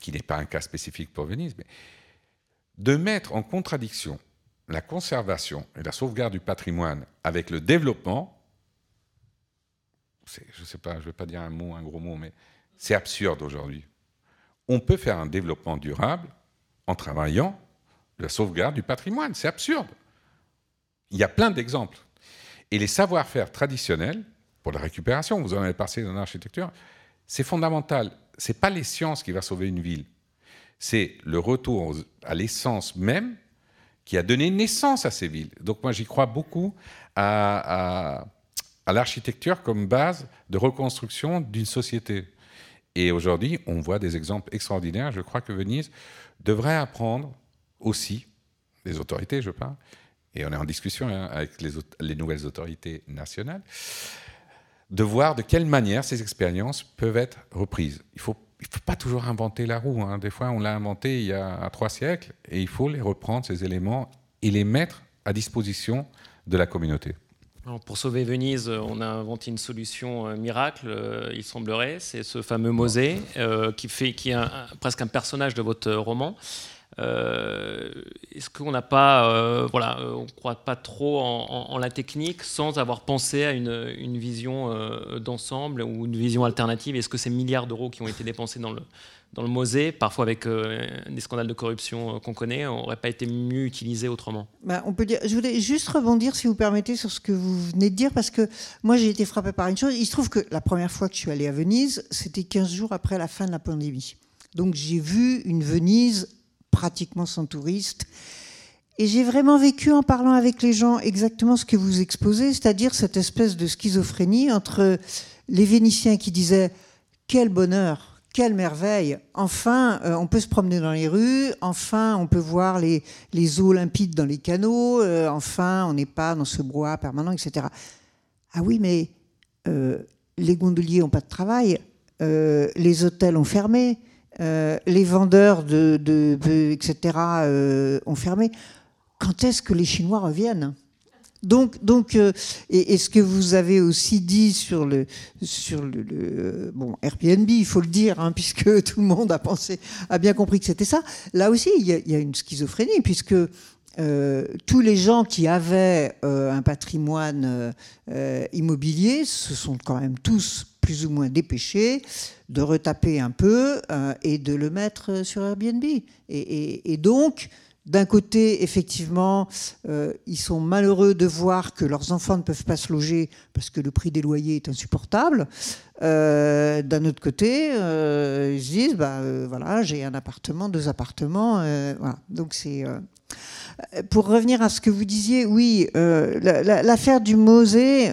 qui n'est pas un cas spécifique pour Venise, mais de mettre en contradiction la conservation et la sauvegarde du patrimoine avec le développement, je ne sais pas, je vais pas dire un mot, un gros mot, mais c'est absurde aujourd'hui. On peut faire un développement durable en travaillant la sauvegarde du patrimoine. C'est absurde. Il y a plein d'exemples. Et les savoir-faire traditionnels, pour la récupération, vous en avez parlé dans l'architecture, c'est fondamental. Ce n'est pas les sciences qui vont sauver une ville. C'est le retour à l'essence même qui a donné naissance à ces villes. Donc moi j'y crois beaucoup à l'architecture comme base de reconstruction d'une société. Et aujourd'hui, on voit des exemples extraordinaires. Je crois que Venise devrait apprendre aussi, les autorités, je parle, et on est en discussion hein, avec les, nouvelles autorités nationales, de voir de quelle manière ces expériences peuvent être reprises. Il ne faut, pas toujours inventer la roue. Hein. Des fois, on l'a inventé il y a trois siècles, et il faut les reprendre, ces éléments, et les mettre à disposition de la communauté. Pour sauver Venise, on a inventé une solution euh, miracle, euh, il semblerait. C'est ce fameux Mosée euh, qui, fait, qui est presque un personnage de votre roman. Euh, est-ce qu'on n'a pas, euh, voilà, euh, on croit pas trop en, la technique sans avoir pensé à une, vision d'ensemble ou une vision alternative? Est-ce que ces milliards d'euros qui ont été dépensés dans le dans le Mosée, parfois avec des scandales de corruption qu'on connaît, n'auraient pas été mieux utilisés autrement bah, on peut dire, Je voulais juste rebondir, si vous permettez, sur ce que vous venez de dire, parce que moi j'ai été frappé par une chose. Il se trouve que la première fois que je suis allée à Venise, c'était 15 jours après la fin de la pandémie. Donc j'ai vu une Venise pratiquement sans touristes. Et j'ai vraiment vécu en parlant avec les gens exactement ce que vous exposez, c'est-à-dire cette espèce de schizophrénie entre les Vénitiens qui disaient quel bonheur, quelle merveille, enfin euh, on peut se promener dans les rues, enfin on peut voir les, eaux limpides dans les canaux, euh, enfin on n'est pas dans ce bois permanent, etc. Ah oui, mais euh, les gondoliers n'ont pas de travail, les hôtels ont fermé, les vendeurs de, etc. Ont fermé. Quand est-ce que les Chinois reviennent? Donc, donc euh, et, ce que vous avez aussi dit sur le, sur le, bon Airbnb, il faut le dire, hein, puisque tout le monde a pensé, a bien compris que c'était ça. Là aussi, il y, a, une schizophrénie, puisque tous les gens qui avaient un patrimoine immobilier se sont quand même tous plus ou moins dépêchés de retaper un peu euh, et de le mettre sur Airbnb. Et, donc, d'un côté, effectivement, euh, ils sont malheureux de voir que leurs enfants ne peuvent pas se loger parce que le prix des loyers est insupportable. Euh, d'un autre côté, ils se disent, bah, voilà, j'ai un appartement, deux appartements. Donc c'est pour revenir à ce que vous disiez, oui, l'affaire du Mosée,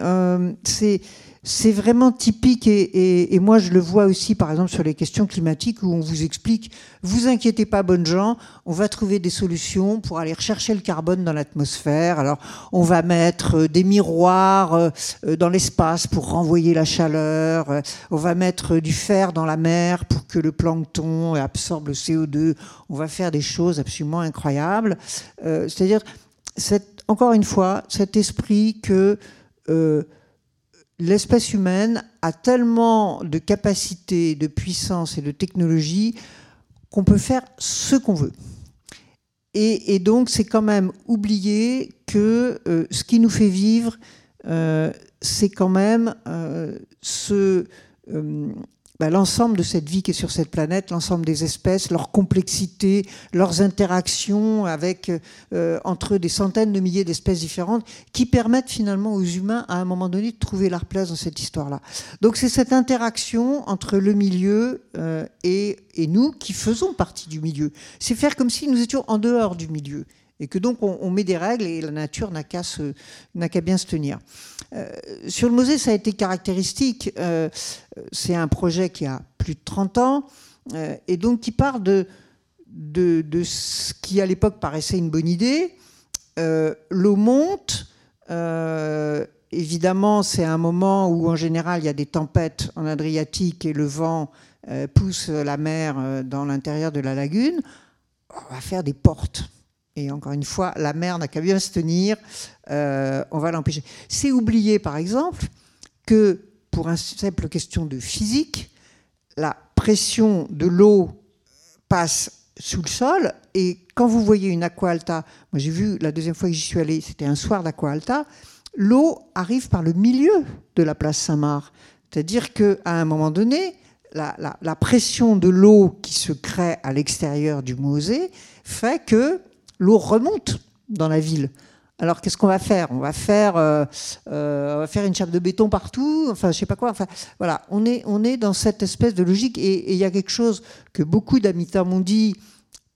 c'est c'est vraiment typique et, moi je le vois aussi par exemple sur les questions climatiques où on vous explique vous inquiétez pas bonnes gens on va trouver des solutions pour aller rechercher le carbone dans l'atmosphère. Alors on va mettre euh, des miroirs euh, euh, dans l'espace pour renvoyer la chaleur on va mettre du fer dans la mer pour que le plancton absorbe le CO2 on va faire des choses absolument incroyables. C'est-à-dire encore une fois cet esprit que l'espèce humaine a tellement de capacités, de puissance et de technologie qu'on peut faire ce qu'on veut. Et, donc, c'est quand même oublier que euh, ce qui nous fait vivre, euh, c'est quand même euh, ce bah, l'ensemble de cette vie qui est sur cette planète, l'ensemble des espèces, leur complexité, leurs interactions avec euh, entre des centaines de milliers d'espèces différentes, qui permettent finalement aux humains à un moment donné de trouver leur place dans cette histoire-là. Donc c'est cette interaction entre le milieu euh, et, et, nous qui faisons partie du milieu. C'est faire comme si nous étions en dehors du milieu. Et que donc on, met des règles et la nature n'a qu'à bien se tenir. Euh, sur le Mosée, ça a été caractéristique. Euh, c'est un projet qui a plus de 30 ans euh, et donc qui part de ce qui à l'époque paraissait une bonne idée. L'eau monte. évidemment, c'est un moment où en général il y a des tempêtes en Adriatique et le vent pousse la mer dans l'intérieur de la lagune. On va faire des portes et encore une fois, la mer n'a qu'à bien se tenir, euh, on va l'empêcher. C'est oublier, par exemple, que pour une simple question de physique, la pression de l'eau passe sous le sol, et quand vous voyez une aqua alta, moi j'ai vu la deuxième fois que j'y suis allé, c'était un soir d'aqua alta, l'eau arrive par le milieu de la place Saint-Marc. C'est-à-dire qu'à un moment donné, la, la pression de l'eau qui se crée à l'extérieur du musée fait que l'eau remonte dans la ville. Alors qu'est-ce qu'on va faire? On va faire, euh, euh, faire une chape de béton partout. Enfin, je sais pas quoi. Voilà, on est, on est dans cette espèce de logique. Et il y a quelque chose que beaucoup d'habitants m'ont dit.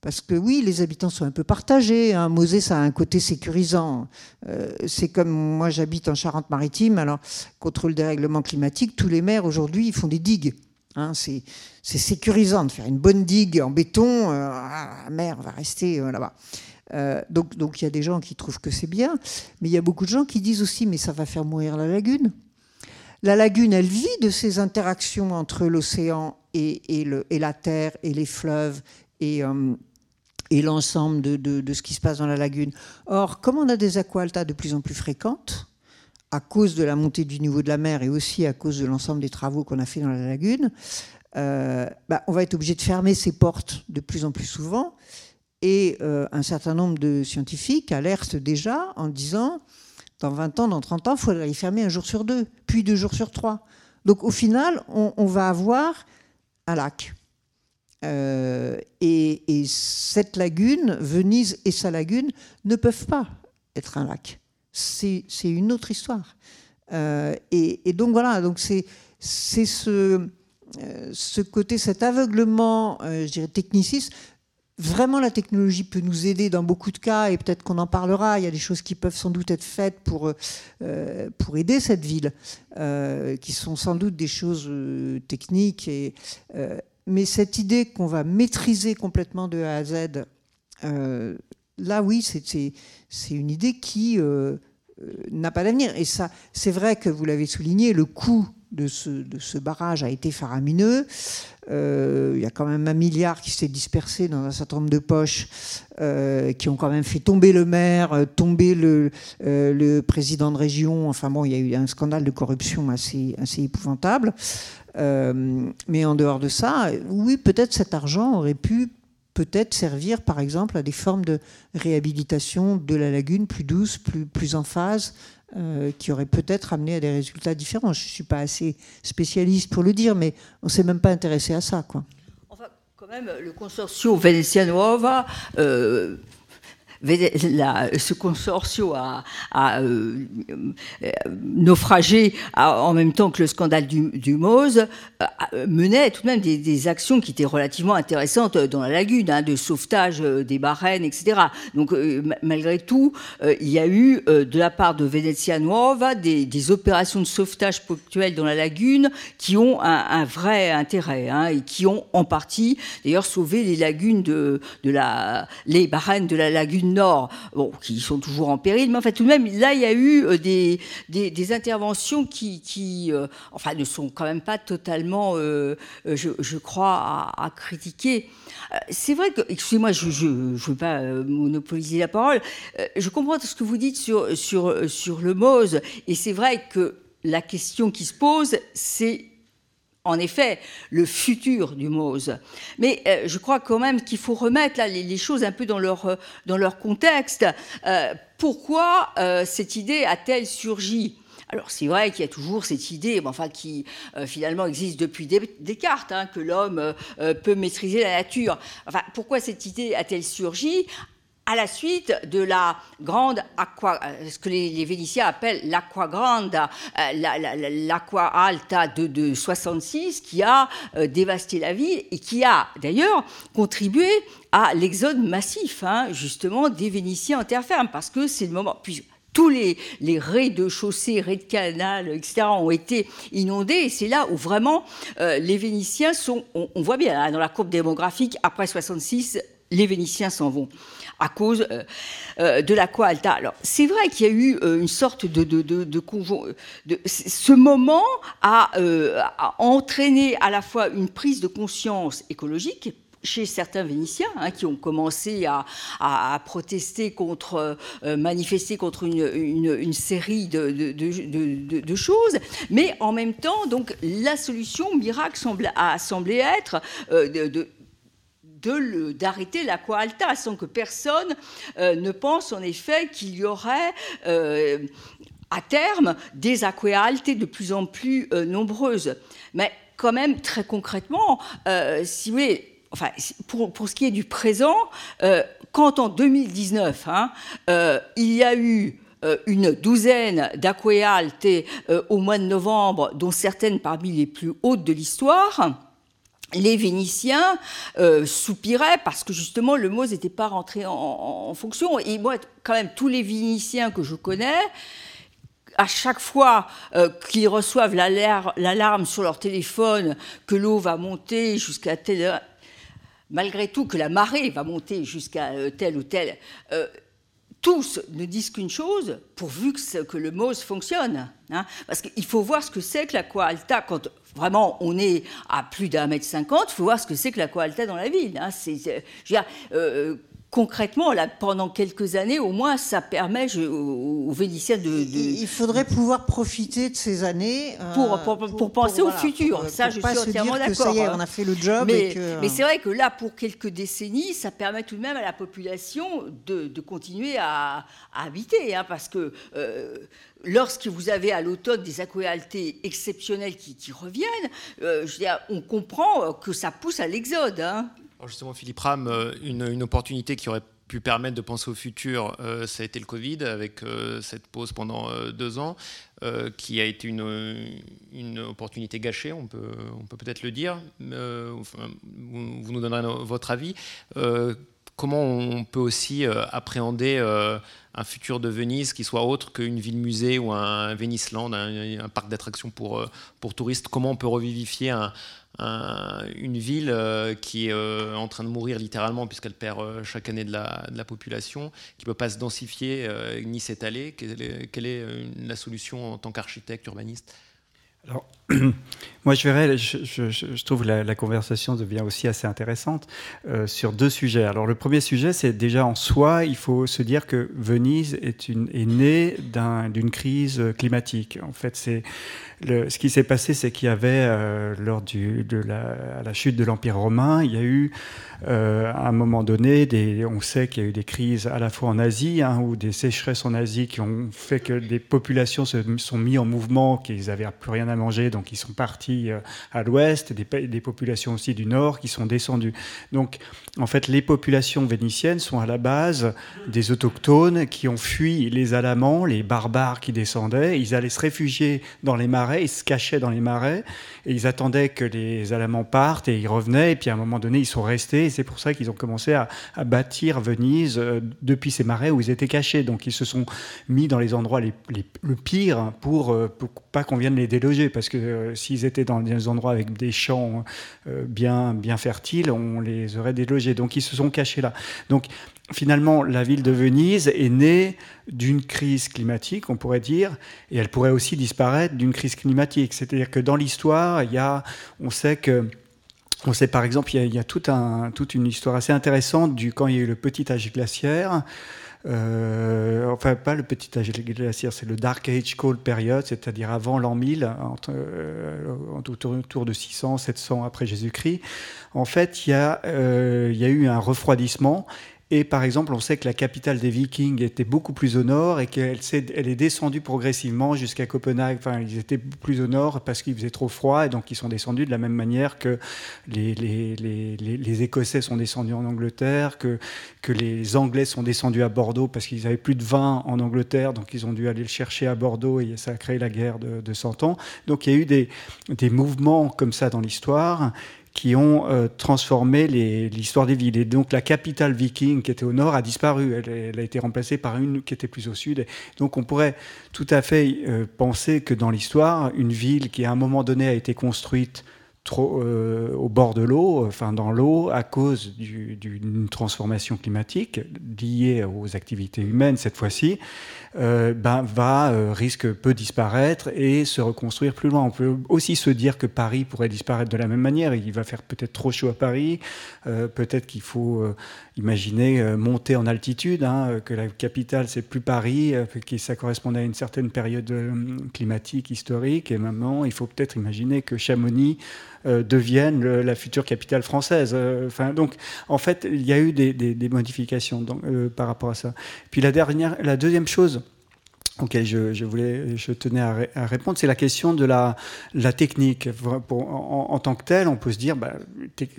Parce que oui, les habitants sont un peu partagés. Hein. Mosée, ça a un côté sécurisant. Euh, c'est comme moi, j'habite en Charente-Maritime. Alors, contre le dérèglement climatique, tous les maires aujourd'hui, ils font des digues. Hein. c'est sécurisant de faire une bonne digue en béton. Ah, la mer va rester là-bas. Euh, donc, il y a des gens qui trouvent que c'est bien, mais il y a beaucoup de gens qui disent aussi mais ça va faire mourir la lagune. La lagune, elle vit de ces interactions entre l'océan et, la terre et les fleuves et, euh, l'ensemble de, de, ce qui se passe dans la lagune. Or, comme on a des aqualtas de plus en plus fréquentes, à cause de la montée du niveau de la mer et aussi à cause de l'ensemble des travaux qu'on a fait dans la lagune, euh, bah, on va être obligé de fermer ces portes de plus en plus souvent. Et euh, un certain nombre de scientifiques alertent déjà en disant dans 20 ans, dans 30 ans, il faudra y fermer un jour sur deux, puis deux jours sur trois. Donc au final, on, va avoir un lac. Euh, et, cette lagune, Venise et sa lagune, ne peuvent pas être un lac. C'est une autre histoire. Euh, et, donc voilà, donc c'est ce, ce côté, cet aveuglement, je dirais, techniciste vraiment la technologie peut nous aider dans beaucoup de cas et peut-être qu'on en parlera. Il y a des choses qui peuvent sans doute être faites pour, euh, pour aider cette ville, euh, qui sont sans doute des choses euh, techniques. Et, mais cette idée qu'on va maîtriser complètement de A à Z, là oui, c'est une idée qui n'a pas d'avenir. Et ça, c'est vrai que vous l'avez souligné, le coût de ce, de ce barrage a été faramineux. Euh, il y a quand même un milliard qui s'est dispersé dans un certain nombre de poches, euh, qui ont quand même fait tomber le maire, euh, tomber le, le, président de région. Enfin bon, il y a eu un scandale de corruption assez, assez épouvantable. mais en dehors de ça, oui, peut-être cet argent aurait pu peut-être servir, par exemple, à des formes de réhabilitation de la lagune plus douce, plus, en phase euh, qui aurait peut-être amené à des résultats différents. Je ne suis pas assez spécialiste pour le dire, mais on ne s'est même pas intéressé à ça. Quoi. Enfin, quand même, le consortium Veneziano Nuova euh, ce consortium a, euh, naufragé en même temps que le scandale du, du Mose, menait tout de même des, actions qui étaient relativement intéressantes dans la lagune, hein, de sauvetage euh, des barènes, etc. Donc euh, malgré tout, il y a eu de la part de Venezia Nuova des, opérations de sauvetage ponctuelles dans la lagune qui ont un, vrai intérêt hein, et qui ont en partie d'ailleurs sauvé les lagunes de la, les barènes de la lagune Nord, bon, qui sont toujours en péril, mais en fait, tout de même, là, il y a eu euh, des, des, interventions qui, euh, enfin, ne sont quand même pas totalement, euh, je, crois, à, critiquer. C'est vrai que, excusez-moi, je ne veux pas monopoliser la parole, je comprends ce que vous dites sur, sur, sur le Mose, et c'est vrai que la question qui se pose, c'est en effet le futur du Mose. Mais euh, je crois quand même qu'il faut remettre là, les, choses un peu dans leur, euh, dans leur contexte. Euh, pourquoi cette idée a-t-elle surgi? Alors c'est vrai qu'il y a toujours cette idée, enfin qui finalement existe depuis Descartes, hein, que l'homme peut maîtriser la nature. Enfin, pourquoi cette idée a-t-elle surgi? À la suite de la grande aqua, euh, ce que les, Vénitiens appellent l'aqua grande, l'aqua alta de, de, 66, qui a euh, dévasté la ville et qui a d'ailleurs contribué à l'exode massif, hein, justement, des Vénitiens en terre ferme, parce que c'est le moment. Puis, tous les, les raies de chaussée, raies de canal, etc., ont été inondés. Et c'est là où vraiment euh, les Vénitiens sont. On, voit bien hein, dans la courbe démographique, après 66, les Vénitiens s'en vont à cause euh, euh, de l'aqua alta. Alors, c'est vrai qu'il y a eu euh, une sorte de, Ce moment a, entraîné à la fois une prise de conscience écologique chez certains Vénitiens hein, qui ont commencé à, protester contre, manifester contre une, série de, choses, mais en même temps, donc la solution miracle a semblé être de, d'arrêter alta, sans que personne euh, ne pense en effet qu'il y aurait euh, à terme des aqua alte de plus en plus euh, nombreuses. Mais quand même, très concrètement, si vous enfin, pour, pour, ce qui est du présent, quand en 2019, hein, il y a eu une douzaine d'aquae au mois de novembre, dont certaines parmi les plus hautes de l'histoire, les Vénitiens euh, soupiraient parce que justement le Mose n'était pas rentré en, fonction. Et moi, quand même, tous les Vénitiens que je connais, à chaque fois euh, qu'ils reçoivent l'alarme sur leur téléphone que l'eau va monter jusqu'à telle malgré tout que la marée va monter jusqu'à euh, tel ou tel, tous ne disent qu'une chose, pourvu que, que le MOS fonctionne. Hein. parce qu'il faut voir ce que c'est que la Alta quand vraiment on est à plus d'un mètre cinquante, il faut voir ce que c'est que la Alta dans la ville. Hein. c'est, euh, concrètement, là, pendant quelques années, au moins, ça permet aux, Vénitiens de, Il faudrait pouvoir profiter de ces années euh, pour, pour, penser au futur. ça, je suis entièrement d'accord. Ça y est, on a fait le job. Mais, mais c'est vrai que là, pour quelques décennies, ça permet tout de même à la population de, de continuer à, habiter, hein, parce que. Euh, lorsque vous avez à l'automne des aquéaltés exceptionnelles qui, qui reviennent, euh, je on comprend que ça pousse à l'exode. Hein. Justement, Philippe Ram, euh, une, opportunité qui aurait pu permettre de penser au futur, euh, ça a été le Covid, avec euh, cette pause pendant deux ans, qui a été une, opportunité gâchée, on peut peut-être le dire. vous, nous donnerez votre avis. Comment on peut aussi appréhender un futur de Venise qui soit autre qu'une ville-musée ou un Veniceland, un, parc d'attractions pour, pour touristes Comment on peut revivifier un, une ville euh, qui est euh, en train de mourir littéralement puisqu'elle perd euh, chaque année de la, population, qui ne peut pas se densifier ni s'étaler? Quelle est, la solution en tant qu'architecte urbaniste? moi, je verrais, je, trouve la, la, conversation devient aussi assez intéressante euh, sur deux sujets. Alors, le premier sujet, c'est déjà en soi, il faut se dire que Venise est, née d'une crise climatique. En fait, c'est ce qui s'est passé, c'est qu'il y avait, euh, lors de la, chute de l'Empire romain, il y a eu, euh, à un moment donné, on sait qu'il y a eu des crises à la fois en Asie, hein, ou des sécheresses en Asie qui ont fait que des populations se sont mises en mouvement, qu'ils n'avaient plus rien à manger, donc ils sont partis euh, à l'ouest, des, populations aussi du nord qui sont descendues. Donc, en fait, les populations vénitiennes sont à la base des autochtones qui ont fui les Alamans, les barbares qui descendaient. Ils allaient se réfugier dans les marais ils se cachaient dans les marais, et ils attendaient que les Alamans partent, et ils revenaient, et puis à un moment donné, ils sont restés, et c'est pour ça qu'ils ont commencé à, bâtir Venise euh, depuis ces marais où ils étaient cachés. Donc ils se sont mis dans les endroits les, le pire pour, euh, pour pas qu'on vienne les déloger, parce que euh, s'ils étaient dans des endroits avec des champs bien, bien fertiles, on les aurait délogés. Donc ils se sont cachés là. Donc finalement, la ville de Venise est née d'une crise climatique, on pourrait dire, et elle pourrait aussi disparaître d'une crise climatique. C'est-à-dire que dans l'histoire, on sait que on sait par exemple, il y a, toute une histoire assez intéressante du quand il y a eu le petit âge glaciaire. Euh, enfin, pas le petit âge glaciaire, c'est le Dark Age Cold Period, c'est-à-dire avant l'an 1000, entre, euh, autour de 600, 700 après Jésus-Christ. En fait, il y, a, euh, il y a eu un refroidissement Et par exemple, on sait que la capitale des Vikings était beaucoup plus au nord et qu'elle est, descendue progressivement jusqu'à Copenhague. Enfin, ils étaient plus au nord parce qu'il faisait trop froid et donc ils sont descendus de la même manière que les, Écossais sont descendus en Angleterre, que, les Anglais sont descendus à Bordeaux parce qu'ils n'avaient plus de vin en Angleterre, donc ils ont dû aller le chercher à Bordeaux et ça a créé la guerre de, de 100 ans. Donc il y a eu des mouvements comme ça dans l'histoire qui ont euh, transformé l'histoire des villes. Et donc la capitale viking qui était au nord a disparu. Elle, a été remplacée par une qui était plus au sud. donc on pourrait tout à fait euh, penser que dans l'histoire, une ville qui à un moment donné a été construite euh, au bord de l'eau, enfin dans l'eau, à cause d'une transformation climatique liée aux activités humaines cette fois-ci, euh, ben, va, euh, risque, peut disparaître et se reconstruire plus loin. On peut aussi se dire que Paris pourrait disparaître de la même manière. Il va faire peut-être trop chaud à Paris, peut-être qu'il faut imaginer monter en altitude, hein, que la capitale c'est plus Paris, que ça correspondait à une certaine période climatique historique, et maintenant il faut peut-être imaginer que Chamonix euh, devienne la future capitale française. Euh, enfin, donc, en fait, il y a eu des, modifications euh, par rapport à ça. Puis la dernière, la deuxième chose auquel je, voulais, je tenais à, répondre, c'est la question de la, technique. en, tant que tel, on peut se dire, bah,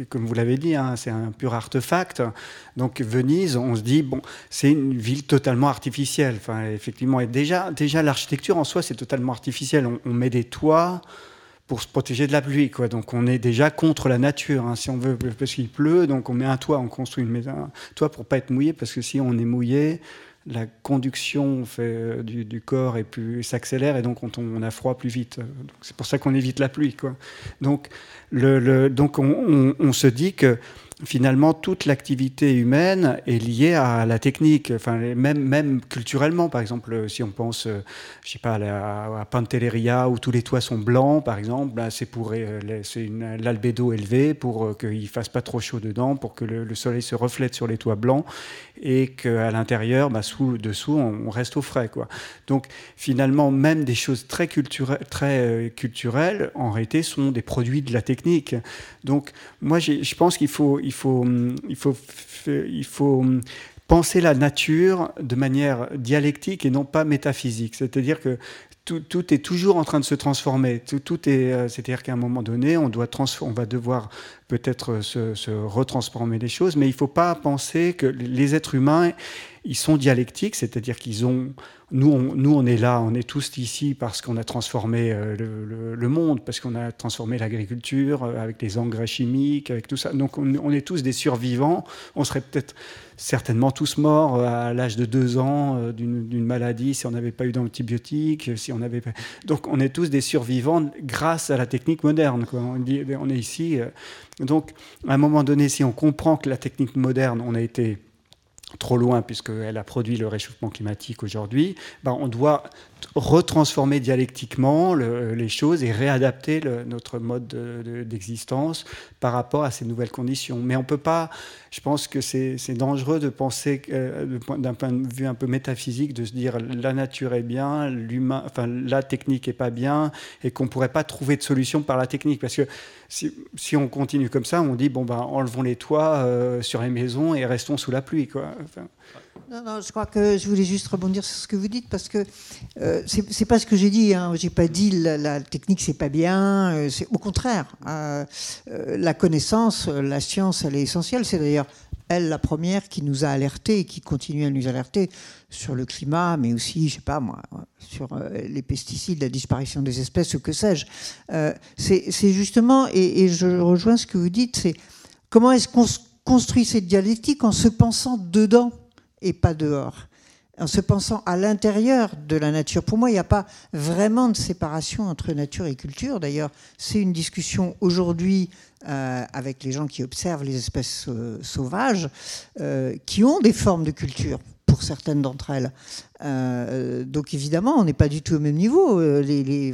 comme vous l'avez dit, hein, c'est un pur artefact. Donc Venise, on se dit, bon, c'est une ville totalement artificielle. Enfin, effectivement, déjà, déjà l'architecture en soi, c'est totalement artificiel. on, met des toits pour se protéger de la pluie. Quoi. Donc on est déjà contre la nature. Hein. Si on veut, parce qu'il pleut, donc on met un toit, on construit une maison, un toit pour pas être mouillé, parce que si on est mouillé, la conduction euh, du, corps et plus s'accélère et donc on, on, a froid plus vite. C'est pour ça qu'on évite la pluie. Quoi. Donc, le, donc on, on, se dit que finalement, toute l'activité humaine est liée à la technique, enfin, même, même culturellement, par exemple, si on pense, euh, je sais pas, à, Pantelleria, où tous les toits sont blancs, par exemple, c'est pour euh, l'albédo élevé pour euh, qu'il fasse pas trop chaud dedans, pour que le, soleil se reflète sur les toits blancs et qu'à l'intérieur, bah, sous, dessous, on, reste au frais, quoi. Donc, finalement, même des choses très culturelles, très culturelles, en réalité, sont des produits de la technique. Donc, moi, je pense qu'il faut il faut, il faut, il faut penser la nature de manière dialectique et non pas métaphysique. C'est-à-dire que tout, tout, est toujours en train de se transformer. Tout, tout est, euh, c'est-à-dire qu'à un moment donné, on, doit on va devoir peut-être se, se, retransformer les choses, mais il ne faut pas penser que les êtres humains, ils sont dialectiques, c'est-à-dire qu'ils ont nous on, nous, on est là, on est tous ici parce qu'on a transformé euh, le, monde, parce qu'on a transformé l'agriculture euh, avec les engrais chimiques, avec tout ça. Donc on, est tous des survivants. On serait peut-être certainement tous morts euh, à l'âge de deux ans d'une maladie si on n'avait pas eu d'antibiotiques, si on. Donc on est tous des survivants grâce à la technique moderne. On est ici. Donc à un moment donné, si on comprend que la technique moderne, on a été trop loin puisqu'elle a produit le réchauffement climatique aujourd'hui, ben on doit retransformer dialectiquement les choses et réadapter notre mode d'existence par rapport à ces nouvelles conditions. Mais on ne peut pas, je pense que c'est dangereux de penser, euh, d'un point de vue un peu métaphysique, de se dire la nature est bien, enfin la technique est pas bien, et qu'on ne pourrait pas trouver de solution par la technique. Parce que si, si on continue comme ça, on dit bon ben enlevons les toits euh, sur les maisons et restons sous la pluie. Quoi. Non, non, je crois que je voulais juste rebondir sur ce que vous dites parce que euh, c'est pas ce que j'ai dit. Hein. J'ai pas dit la, la technique c'est pas bien. Euh, c'est au contraire. Euh, euh, la connaissance, la science, elle est essentielle. C'est d'ailleurs elle la première qui nous a alertés et qui continue à nous alerter sur le climat, mais aussi, je sais pas moi, sur les pesticides, la disparition des espèces, ce que sais-je. c'est justement, et, et, je rejoins ce que vous dites, c'est comment est-ce qu'on construit cette dialectique en se pensant dedans? Et pas dehors, en se pensant à l'intérieur de la nature. Pour moi, il n'y a pas vraiment de séparation entre nature et culture. D'ailleurs, c'est une discussion aujourd'hui euh, avec les gens qui observent les espèces euh, sauvages, euh, qui ont des formes de culture pour certaines d'entre elles. donc évidemment, on n'est pas du tout au même niveau. Les,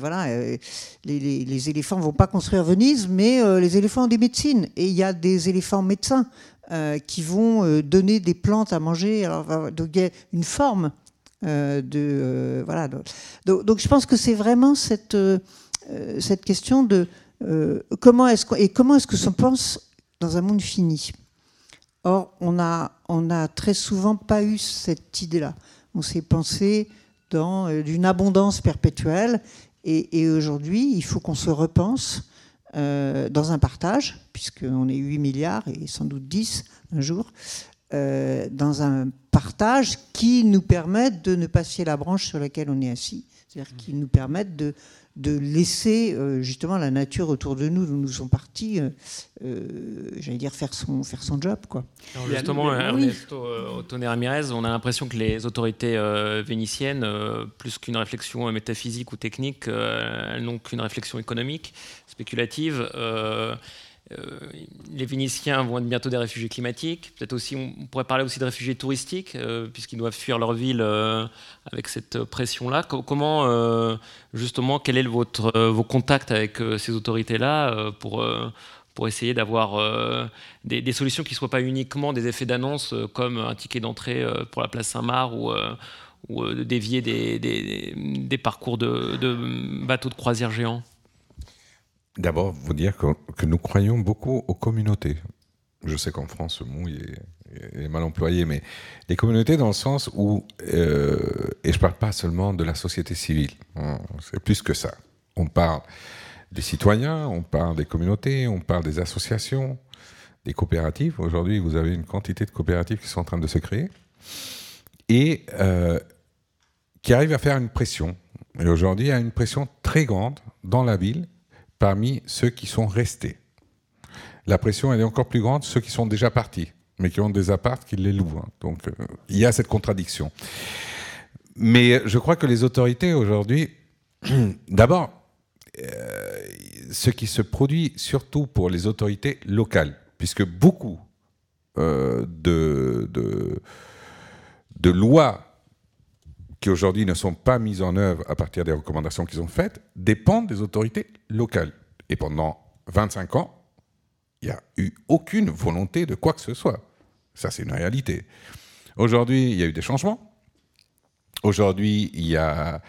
éléphants ne vont pas construire Venise, mais les éléphants ont des médecines. Et il y a des éléphants médecins. Euh, qui vont euh, donner des plantes à manger. Alors, donc a une forme euh, de voilà. Donc, je pense que c'est vraiment cette cette question de comment est-ce et comment est-ce que se pense dans un monde fini. Or, on n'a on a très souvent pas eu cette idée-là. On s'est pensé dans euh, une abondance perpétuelle. Et, aujourd'hui, il faut qu'on se repense euh, dans un partage, puisqu'on est 8 milliards et sans doute 10 un jour, euh, dans un partage qui nous permette de ne pas scier la branche sur laquelle on est assis, c'est-à-dire qui nous permette de, de laisser euh, justement la nature autour de nous, d'où nous sommes partis, euh, euh, j'allais dire, faire son, faire son job. Quoi. justement, Ernesto Ramirez, on a l'impression que les autorités vénitiennes, plus qu'une réflexion métaphysique ou technique, elles n'ont qu'une réflexion économique, spéculative. Euh, les Vénitiens vont être bientôt des réfugiés climatiques. Peut-être aussi, on pourrait parler aussi de réfugiés touristiques, euh, puisqu'ils doivent fuir leur ville euh, avec cette pression-là. Comment, justement, quel est votre, vos contacts avec ces autorités-là pour, essayer d'avoir des, solutions qui ne soient pas uniquement des effets d'annonce comme un ticket d'entrée pour la place Saint-Marc ou, dévier des, parcours de bateaux de croisière géants? D'abord, vous dire que, nous croyons beaucoup aux communautés. Je sais qu'en France, ce mot est, mal employé, mais les communautés dans le sens où, euh, et je ne parle pas seulement de la société civile, hein, c'est plus que ça. On parle des citoyens, on parle des communautés, on parle des associations, des coopératives. Aujourd'hui, vous avez une quantité de coopératives qui sont en train de se créer et euh, qui arrivent à faire une pression. Et aujourd'hui, il y a une pression très grande dans la ville parmi ceux qui sont restés. La pression, est encore plus grande ceux qui sont déjà partis, mais qui ont des apparts qui les louent. Hein. Donc, euh, il y a cette contradiction. Mais je crois que les autorités aujourd'hui, d'abord, euh, ce qui se produit surtout pour les autorités locales, puisque beaucoup euh, de, de, de lois qui aujourd'hui ne sont pas mises en œuvre à partir des recommandations qu'ils ont faites, dépendent des autorités locales. Et pendant 25 ans, il n'y a eu aucune volonté de quoi que ce soit. Ça, c'est une réalité. Aujourd'hui, il y a eu des changements. Aujourd'hui, il y a,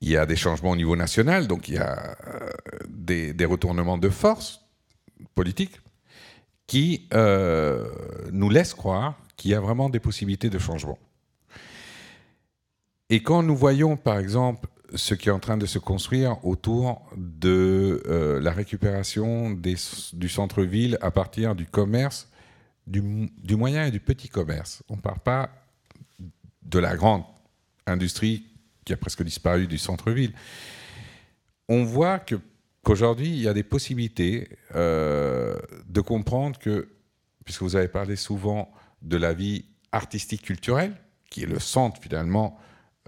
y a des changements au niveau national, donc il y a euh, des, retournements de force politiques qui euh, nous laissent croire qu'il y a vraiment des possibilités de changement. Et quand nous voyons, par exemple, ce qui est en train de se construire autour de euh, la récupération du centre-ville à partir du commerce, du, moyen et du petit commerce. On ne parle pas de la grande industrie qui a presque disparu du centre-ville. On voit qu'aujourd'hui, il y a des possibilités euh, de comprendre que, puisque vous avez parlé souvent de la vie artistique culturelle, qui est le centre finalement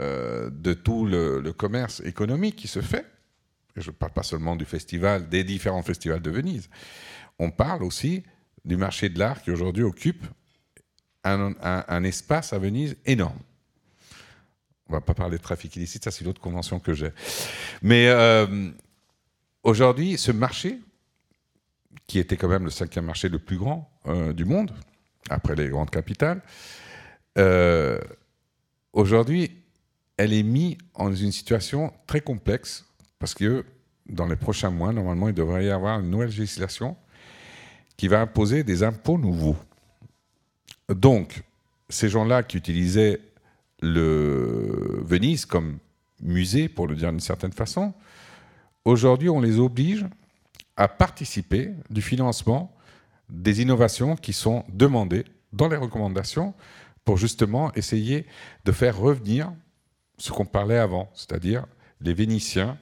euh, de tout le, commerce économique qui se fait. Je ne parle pas seulement du festival, des différents festivals de Venise. On parle aussi du marché de l'art qui aujourd'hui occupe un, espace à Venise énorme. On va pas parler de trafic illicite, ça c'est une autre convention que j'ai. Mais euh, aujourd'hui, ce marché, qui était quand même le cinquième marché le plus grand euh, du monde, après les grandes capitales, aujourd'hui elle est mise en une situation très complexe parce que dans les prochains mois, normalement, il devrait y avoir une nouvelle législation qui va imposer des impôts nouveaux. Donc, ces gens-là qui utilisaient le Venise comme musée, pour le dire d'une certaine façon, aujourd'hui, on les oblige à participer du financement des innovations qui sont demandées dans les recommandations pour justement essayer de faire revenir ce qu'on parlait avant, c'est-à-dire les Vénitiens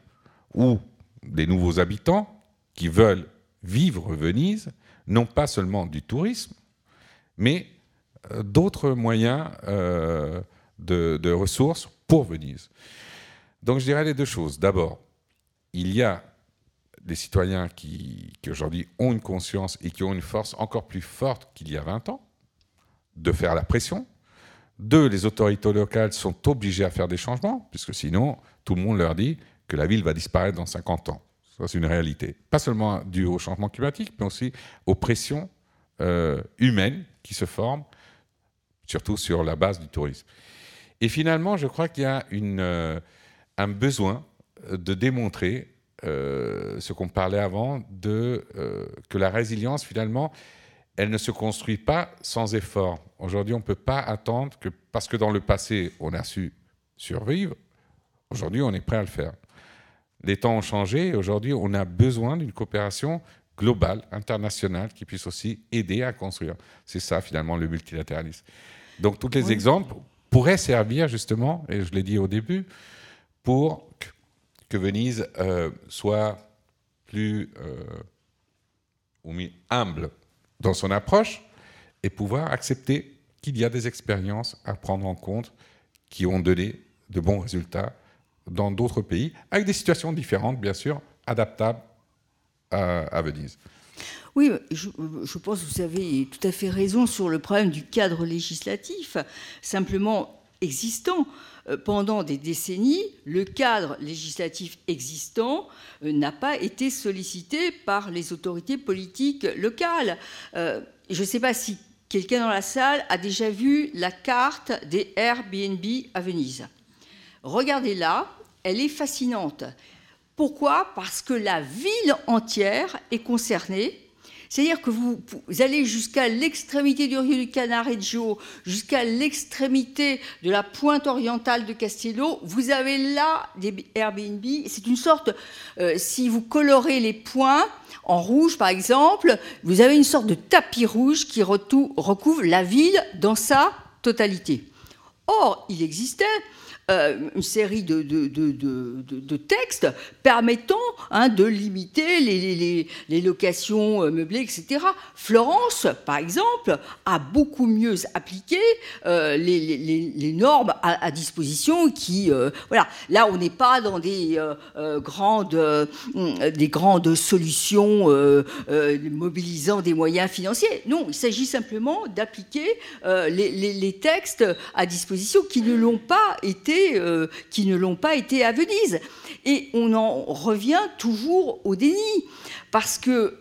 ou des nouveaux habitants qui veulent vivre Venise, non pas seulement du tourisme, mais euh, d'autres moyens euh, de, ressources pour Venise. Donc je dirais les deux choses. D'abord, il y a des citoyens qui, qui aujourd'hui ont une conscience et qui ont une force encore plus forte qu'il y a 20 ans de faire la pression, deux, les autorités locales sont obligées à faire des changements, puisque sinon, tout le monde leur dit que la ville va disparaître dans 50 ans. C'est une réalité. Pas seulement dû au changement climatique, mais aussi aux pressions euh, humaines qui se forment, surtout sur la base du tourisme. Et finalement, je crois qu'il y a euh, un besoin de démontrer euh, ce qu'on parlait avant, de, que la résilience, finalement, elle ne se construit pas sans effort. Aujourd'hui, on ne peut pas attendre que, parce que dans le passé, on a su survivre, aujourd'hui, on est prêt à le faire. Les temps ont changé et aujourd'hui, on a besoin d'une coopération globale, internationale, qui puisse aussi aider à construire. C'est ça, finalement, le multilatéralisme. Donc, tous les exemples pourraient servir, justement, et je l'ai dit au début, pour que Venise euh, soit plus euh, humble dans son approche et pouvoir accepter qu'il y a des expériences à prendre en compte qui ont donné de bons résultats dans d'autres pays, avec des situations différentes, bien sûr, adaptables à, Venise. Oui, je, je, pense que vous avez tout à fait raison sur le problème du cadre législatif, simplement existant. Euh, pendant des décennies, le cadre législatif existant euh, n'a pas été sollicité par les autorités politiques locales. Euh, je ne sais pas si quelqu'un dans la salle a déjà vu la carte des Airbnb à Venise. Regardez-la, elle est fascinante. Pourquoi? Parce que la ville entière est concernée c'est-à-dire que vous, allez jusqu'à l'extrémité du Rio du Canareggio, jusqu'à l'extrémité de la pointe orientale de Castello, vous avez là des Airbnb. C'est une sorte, euh, si vous colorez les points en rouge par exemple, vous avez une sorte de tapis rouge qui recouvre la ville dans sa totalité. Or, il existait euh, une série de, de, textes permettant hein, de limiter les, les, locations euh, meublées, etc. Florence, par exemple, a beaucoup mieux appliqué euh, les, normes à, disposition qui, voilà, là on n'est pas dans des, grandes, des grandes solutions mobilisant des moyens financiers. Non, il s'agit simplement d'appliquer les textes à disposition qui ne l'ont pas été euh, qui ne l'ont pas été à Venise. Et on en revient toujours au déni, parce que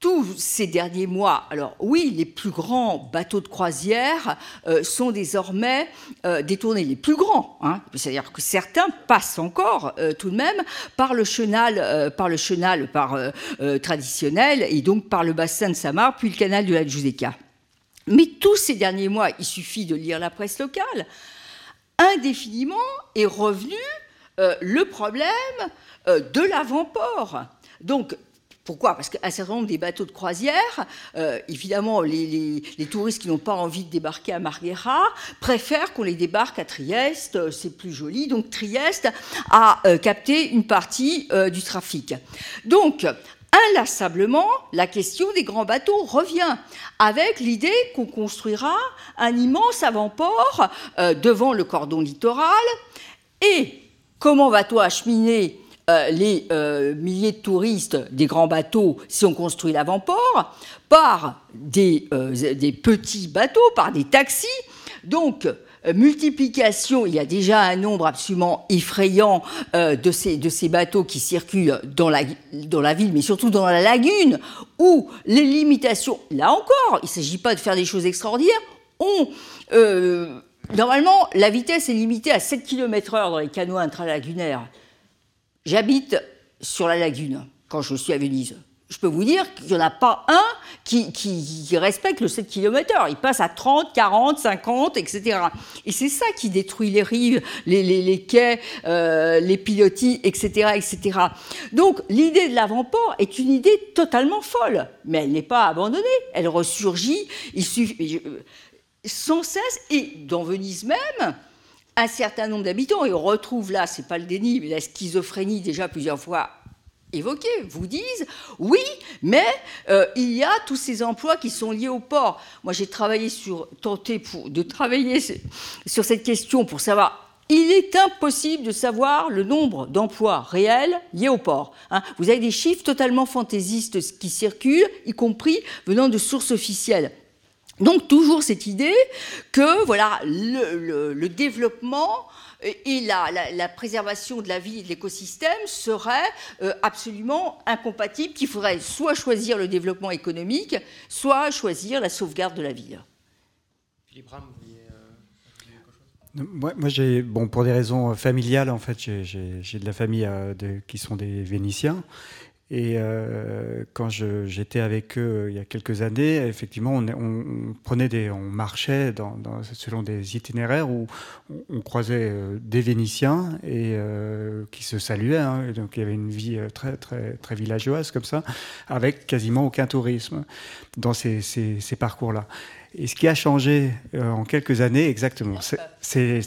tous ces derniers mois, alors oui, les plus grands bateaux de croisière euh, sont désormais euh, détournés, les plus grands, hein. c'est-à-dire que certains passent encore tout de même par le chenal, par le chenal par, traditionnel et donc par le bassin de Samar, puis le canal de la Giudecca. Mais tous ces derniers mois, il suffit de lire la presse locale, indéfiniment est revenu euh, le problème euh, de l'avant-port. Donc, pourquoi? Parce qu'un certain nombre des bateaux de croisière, euh, évidemment, les, touristes qui n'ont pas envie de débarquer à Marghera préfèrent qu'on les débarque à Trieste, c'est plus joli. Donc Trieste a capté une partie du trafic. Donc, inlassablement, la question des grands bateaux revient avec l'idée qu'on construira un immense avant-port euh, devant le cordon littoral. Et comment va-t-on acheminer euh, les euh, milliers de touristes des grands bateaux si on construit l'avant-port? Par des, des, petits bateaux, par des taxis. Donc, multiplication, il y a déjà un nombre absolument effrayant euh, de, ces, bateaux qui circulent dans la, ville, mais surtout dans la lagune, où les limitations, là encore, il ne s'agit pas de faire des choses extraordinaires, ont... Euh, normalement, la vitesse est limitée à 7 km/h dans les canaux intralagunaires. J'habite sur la lagune quand je suis à Venise je peux vous dire qu'il n'y en a pas un qui, respecte le 7 km/h. Il passe à 30, 40, 50, etc. Et c'est ça qui détruit les rives, les, quais, euh, les pilotis, etc., etc. Donc l'idée de l'avant-port est une idée totalement folle, mais elle n'est pas abandonnée. Elle ressurgit il suffit, sans cesse, et dans Venise même, un certain nombre d'habitants, et on retrouve là, c'est pas le déni, mais la schizophrénie déjà plusieurs fois évoqués vous disent oui, mais euh, il y a tous ces emplois qui sont liés au port. Moi, j'ai travaillé sur, tenté de travailler sur cette question pour savoir. Il est impossible de savoir le nombre d'emplois réels liés au port. Hein. Vous avez des chiffres totalement fantaisistes qui circulent, y compris venant de sources officielles. Donc toujours cette idée que voilà le développement et la, préservation de la vie et de l'écosystème serait euh, absolument incompatible, qu'il faudrait soit choisir le développement économique, soit choisir la sauvegarde de la ville. Philippe Ram, vous vouliez euh, moi, moi j'ai, bon, pour des raisons familiales, en fait, j'ai, de la famille euh, qui sont des Vénitiens. Et quand j'étais avec eux il y a quelques années, effectivement, on, prenait des, on marchait dans, selon des itinéraires où on, croisait des Vénitiens et qui se saluaient. Hein. donc il y avait une vie très très très villageoise comme ça, avec quasiment aucun tourisme dans ces, ces, ces parcours-là. Et ce qui a changé en quelques années, exactement, c'est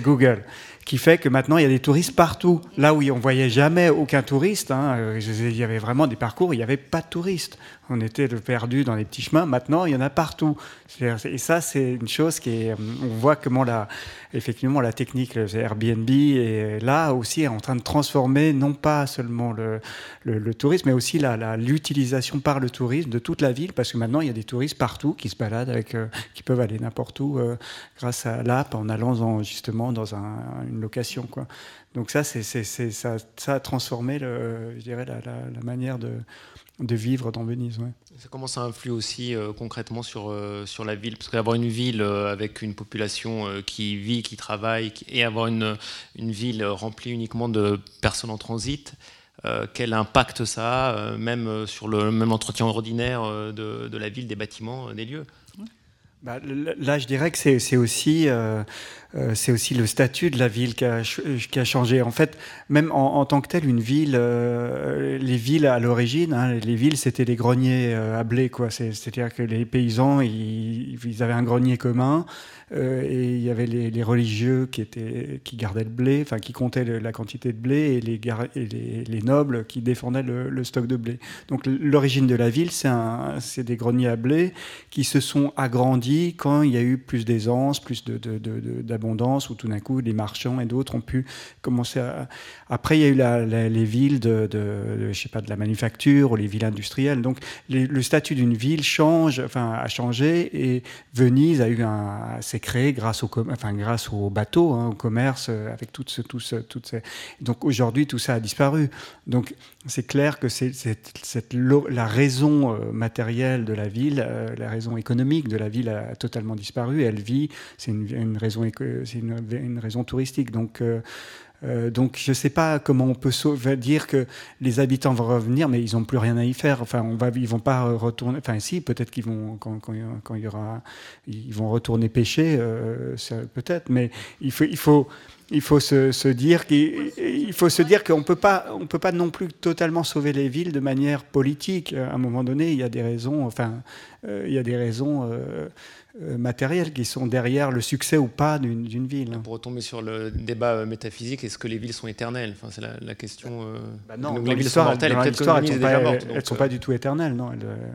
Google qui fait que maintenant il y a des touristes partout. Là où on voyait jamais aucun touriste, hein, euh, il y avait vraiment des parcours, il n'y avait pas de touristes. On était perdu dans les petits chemins. Maintenant, il y en a partout. Et ça, c'est une chose qui est. On voit comment la, effectivement la technique, Airbnb, est là aussi en train de transformer non pas seulement le, le, tourisme, mais aussi l'utilisation par le tourisme de toute la ville, parce que maintenant il y a des touristes partout qui se baladent, avec, euh, qui peuvent aller n'importe où euh, grâce à l'app en allant justement dans un, une location. Quoi. Donc ça, c'est, ça, ça, a transformé le, je dirais, la, la, manière de, de, vivre dans Venise. Ouais. Ça commence à influer aussi euh, concrètement sur, euh, sur la ville, parce qu'avoir une ville euh, avec une population qui vit, qui travaille, et avoir une, une ville remplie uniquement de personnes en transit, quel impact ça a, même sur le même entretien ordinaire de, de la ville, des bâtiments, des lieux? Bah, là, je dirais que c'est aussi, euh, euh, c'est aussi le statut de la ville qui a, qui a, changé. En fait, même en, en, tant que telle, une ville, euh, les villes à l'origine, hein, les villes, c'était des greniers à blé. C'est-à-dire que les paysans, ils, ils, avaient un grenier commun. Euh, et il y avait les, religieux qui, étaient, qui gardaient le blé, enfin qui comptaient la quantité de blé, et les, et les, nobles qui défendaient le, stock de blé. Donc l'origine de la ville, c'est des greniers à blé qui se sont agrandis quand il y a eu plus d'aisance, plus d'abondance, où tout d'un coup les marchands et d'autres ont pu commencer à... Après, il y a eu les villes de, je sais pas, de la manufacture ou les villes industrielles. Donc le statut d'une ville change, enfin, a changé, et Venise a eu un créé grâce au, enfin, grâce au bateau, hein, au commerce, euh, avec tout ce, tout toutes ces... Donc aujourd'hui, tout ça a disparu. Donc c'est clair que c'est, la raison euh, matérielle de la ville, euh, la raison économique de la ville a totalement disparu. Elle vit, c'est une, raison, c'est une, raison touristique. Donc euh, donc je ne sais pas comment on peut dire que les habitants vont revenir, mais ils n'ont plus rien à y faire. Enfin, on va, ils vont pas retourner. Enfin, si, peut-être qu'ils vont quand, quand, il y aura, ils vont retourner pêcher, euh, peut-être. Mais il faut, il faut, il faut se, se dire qu'il faut se dire qu'on peut pas, on peut pas non plus totalement sauver les villes de manière politique. À un moment donné, il y a des raisons. Enfin, euh, il y a des raisons. Euh, matériels qui sont derrière le succès ou pas d'une ville. Pour retomber sur le débat euh, métaphysique, est-ce que les villes sont éternelles? Enfin, C'est la, question. Euh... Bah non, les villes sont mortelles, elles ne sont, pas, du tout éternelles. Non,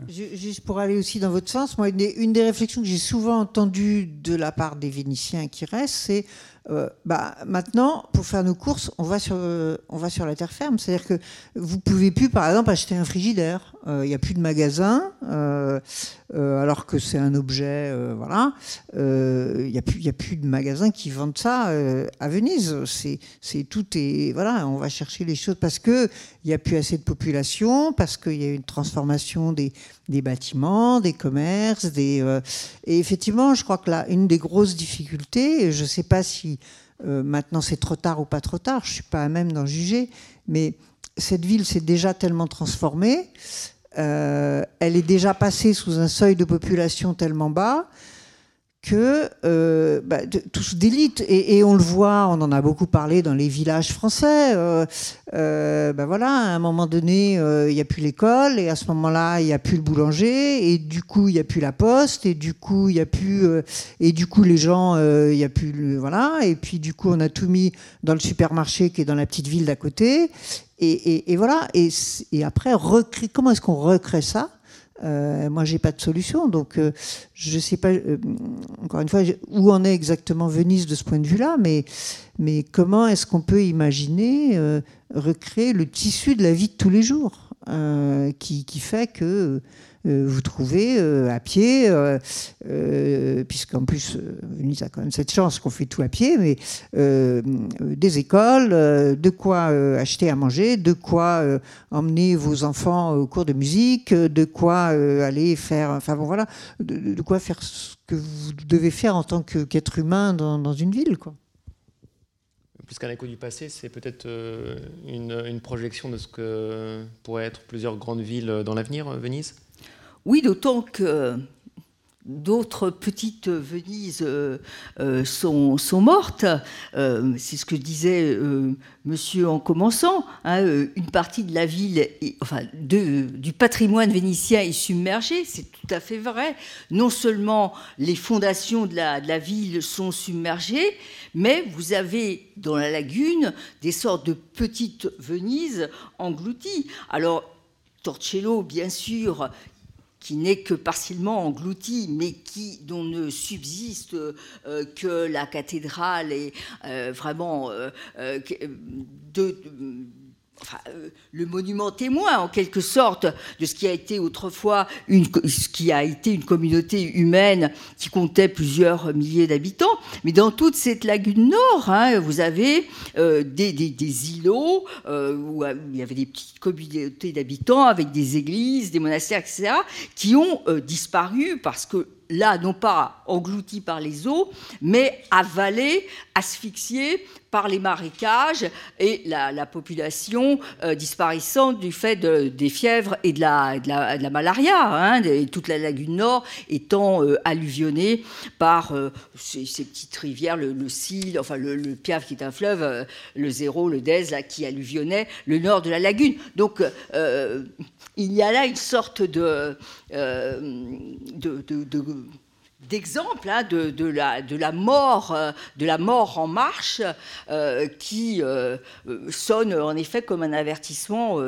Juste pour aller aussi dans votre sens, moi, une des, une des réflexions que j'ai souvent entendues de la part des Vénitiens qui restent, c'est euh, bah, maintenant, pour faire nos courses, on va sur, on va sur la terre ferme. C'est-à-dire que vous pouvez plus, par exemple, acheter un frigidaire. Euh, il n'y a plus de magasin, euh, alors que c'est un objet, voilà. Il n'y a a plus de magasins qui vendent ça à Venise. C'est, tout et voilà, on va chercher les choses parce que il n'y a plus assez de population, parce qu'il y a une transformation des, bâtiments, des commerces, des et effectivement, je crois que là, une des grosses difficultés, je ne sais pas si euh, maintenant c'est trop tard ou pas trop tard, je ne suis pas à même d'en juger, mais cette ville s'est déjà tellement transformée, euh, elle est déjà passée sous un seuil de population tellement bas que euh, bah, tous d'élite. Et, on le voit, on en a beaucoup parlé dans les villages français. Euh, bah voilà, à un moment donné, il n'y a plus l'école et à ce moment-là, il n'y a plus le boulanger et du coup, il n'y a plus la poste et du coup, il y a plus et du coup, les gens, il n'y a plus voilà. Et puis du coup, on a tout mis dans le supermarché qui est dans la petite ville d'à côté et, voilà. Et, après, comment est-ce qu'on recrée ça? Euh, moi, j'ai pas de solution, donc euh, je sais pas. Euh, encore une fois, où en est exactement Venise de ce point de vue-là, mais comment est-ce qu'on peut imaginer euh, recréer le tissu de la vie de tous les jours qui, qui fait que euh, vous trouvez euh, à pied, euh, puisqu'en plus, Venise a quand même cette chance qu'on fait tout à pied, mais des écoles, de quoi acheter à manger, de quoi emmener vos enfants au cours de musique, de quoi aller faire, enfin bon voilà, de, quoi faire ce que vous devez faire en tant qu'être humain dans, une ville, quoi. Plus qu'un écho du passé, c'est peut-être une, projection de ce que pourraient être plusieurs grandes villes dans l'avenir, Venise? Oui, d'autant que D'autres petites Venises euh, euh, sont, mortes. Euh, c'est ce que disait monsieur en commençant. Hein, une partie de la ville, enfin, du patrimoine vénitien est submergé. C'est tout à fait vrai. Non seulement les fondations de la, de la ville sont submergées, mais vous avez dans la lagune des sortes de petites Venises englouties. Alors, Torcello, bien sûr, qui n'est que partiellement englouti, mais qui, dont ne subsiste euh, que la cathédrale et euh, vraiment euh, de, euh, le monument témoin en quelque sorte de ce qui a été autrefois une, ce qui a été une communauté humaine qui comptait plusieurs milliers d'habitants. Mais dans toute cette lagune nord, hein, vous avez euh, des, îlots euh, où il y avait des petites communautés d'habitants avec des églises, des monastères, etc., qui ont disparu parce que là, non pas engloutis par les eaux, mais avalés, asphyxiés par les marécages et la, population euh, disparaissant du fait des fièvres et de la, malaria, hein, toute la lagune nord étant euh, alluvionnée par euh, ces, petites rivières, le, le enfin le, Piave qui est un fleuve, le Zéro, le Dez, qui alluvionnaient le nord de la lagune. Donc il y a là une sorte de d'exemple hein, de, de, la, de, la mort, euh, de la mort en marche euh, qui euh, sonne en effet comme un avertissement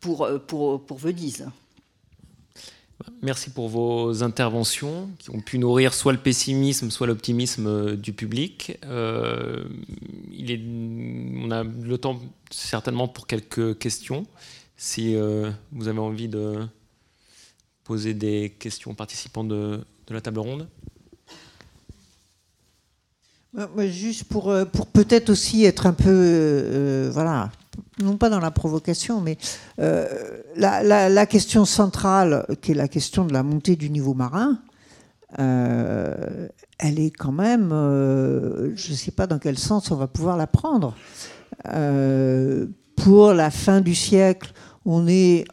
pour, pour, pour, Venise. Merci pour vos interventions qui ont pu nourrir soit le pessimisme, soit l'optimisme du public. il est, on a le temps certainement pour quelques questions. Si vous avez envie de poser des questions aux participants de, de la table ronde Juste pour, euh, pour peut-être aussi être un peu, euh, voilà, non pas dans la provocation, mais euh, la, question centrale, qui est la question de la montée du niveau marin, elle est quand même, je ne sais pas dans quel sens on va pouvoir la prendre. pour la fin du siècle, on est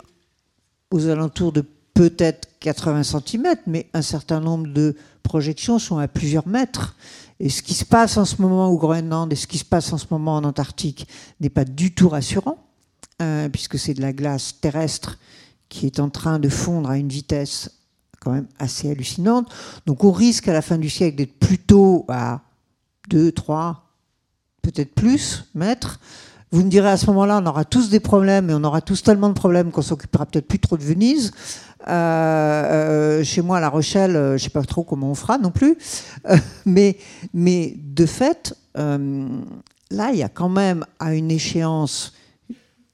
aux alentours de peut-être 80 cm, mais un certain nombre de projections sont à plusieurs mètres. Et ce qui se passe en ce moment au Groenland et ce qui se passe en ce moment en Antarctique n'est pas du tout rassurant, euh, puisque c'est de la glace terrestre qui est en train de fondre à une vitesse quand même assez hallucinante. Donc on risque à la fin du siècle d'être plutôt à 2, 3, peut-être plus mètres. Vous me direz à ce moment-là, on aura tous des problèmes et on aura tous tellement de problèmes qu'on s'occupera peut-être plus trop de Venise. Euh, euh, chez moi, à La Rochelle, euh, je ne sais pas trop comment on fera non plus. mais, mais de fait, là, il y a quand même à une échéance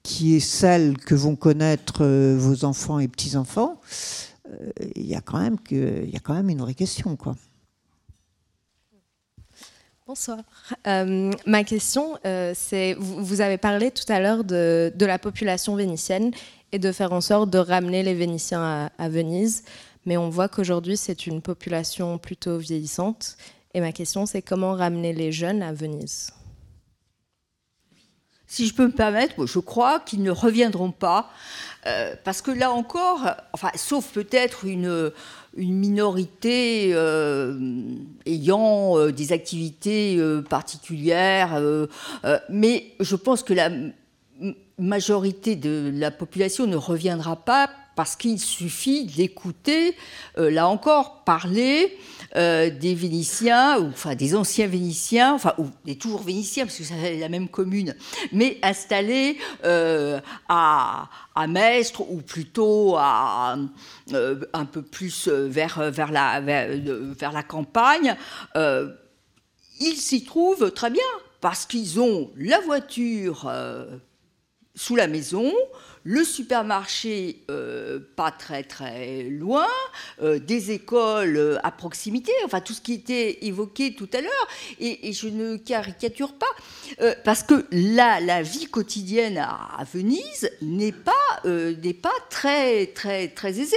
qui est celle que vont connaître vos enfants et petits-enfants, il y, a quand même que, y a quand même une vraie question. Quoi. Bonsoir. ma question, c'est, vous, avez parlé tout à l'heure de, de, la population vénitienne et de faire en sorte de ramener les Vénitiens à, Venise. Mais on voit qu'aujourd'hui, c'est une population plutôt vieillissante. Et ma question, c'est comment ramener les jeunes à Venise? Si je peux me permettre, je crois qu'ils ne reviendront pas, euh, parce que là encore, enfin, sauf peut-être une, une minorité euh, ayant euh, des activités particulières, mais je pense que la majorité de la population ne reviendra pas parce qu'il suffit d'écouter, euh, là encore, parler euh, des Vénitiens, ou enfin des anciens Vénitiens, enfin ou des toujours Vénitiens, parce que c'est la même commune, mais installés euh, à, à Mestre ou plutôt à, un peu plus vers, vers, la, vers la campagne. ils s'y trouvent très bien parce qu'ils ont la voiture sous la maison, le supermarché euh, pas très très loin, euh, des écoles euh, à proximité, enfin tout ce qui était évoqué tout à l'heure, et, je ne caricature pas, parce que là, la vie quotidienne à, Venise n'est pas, n'est pas très, très, très aisée,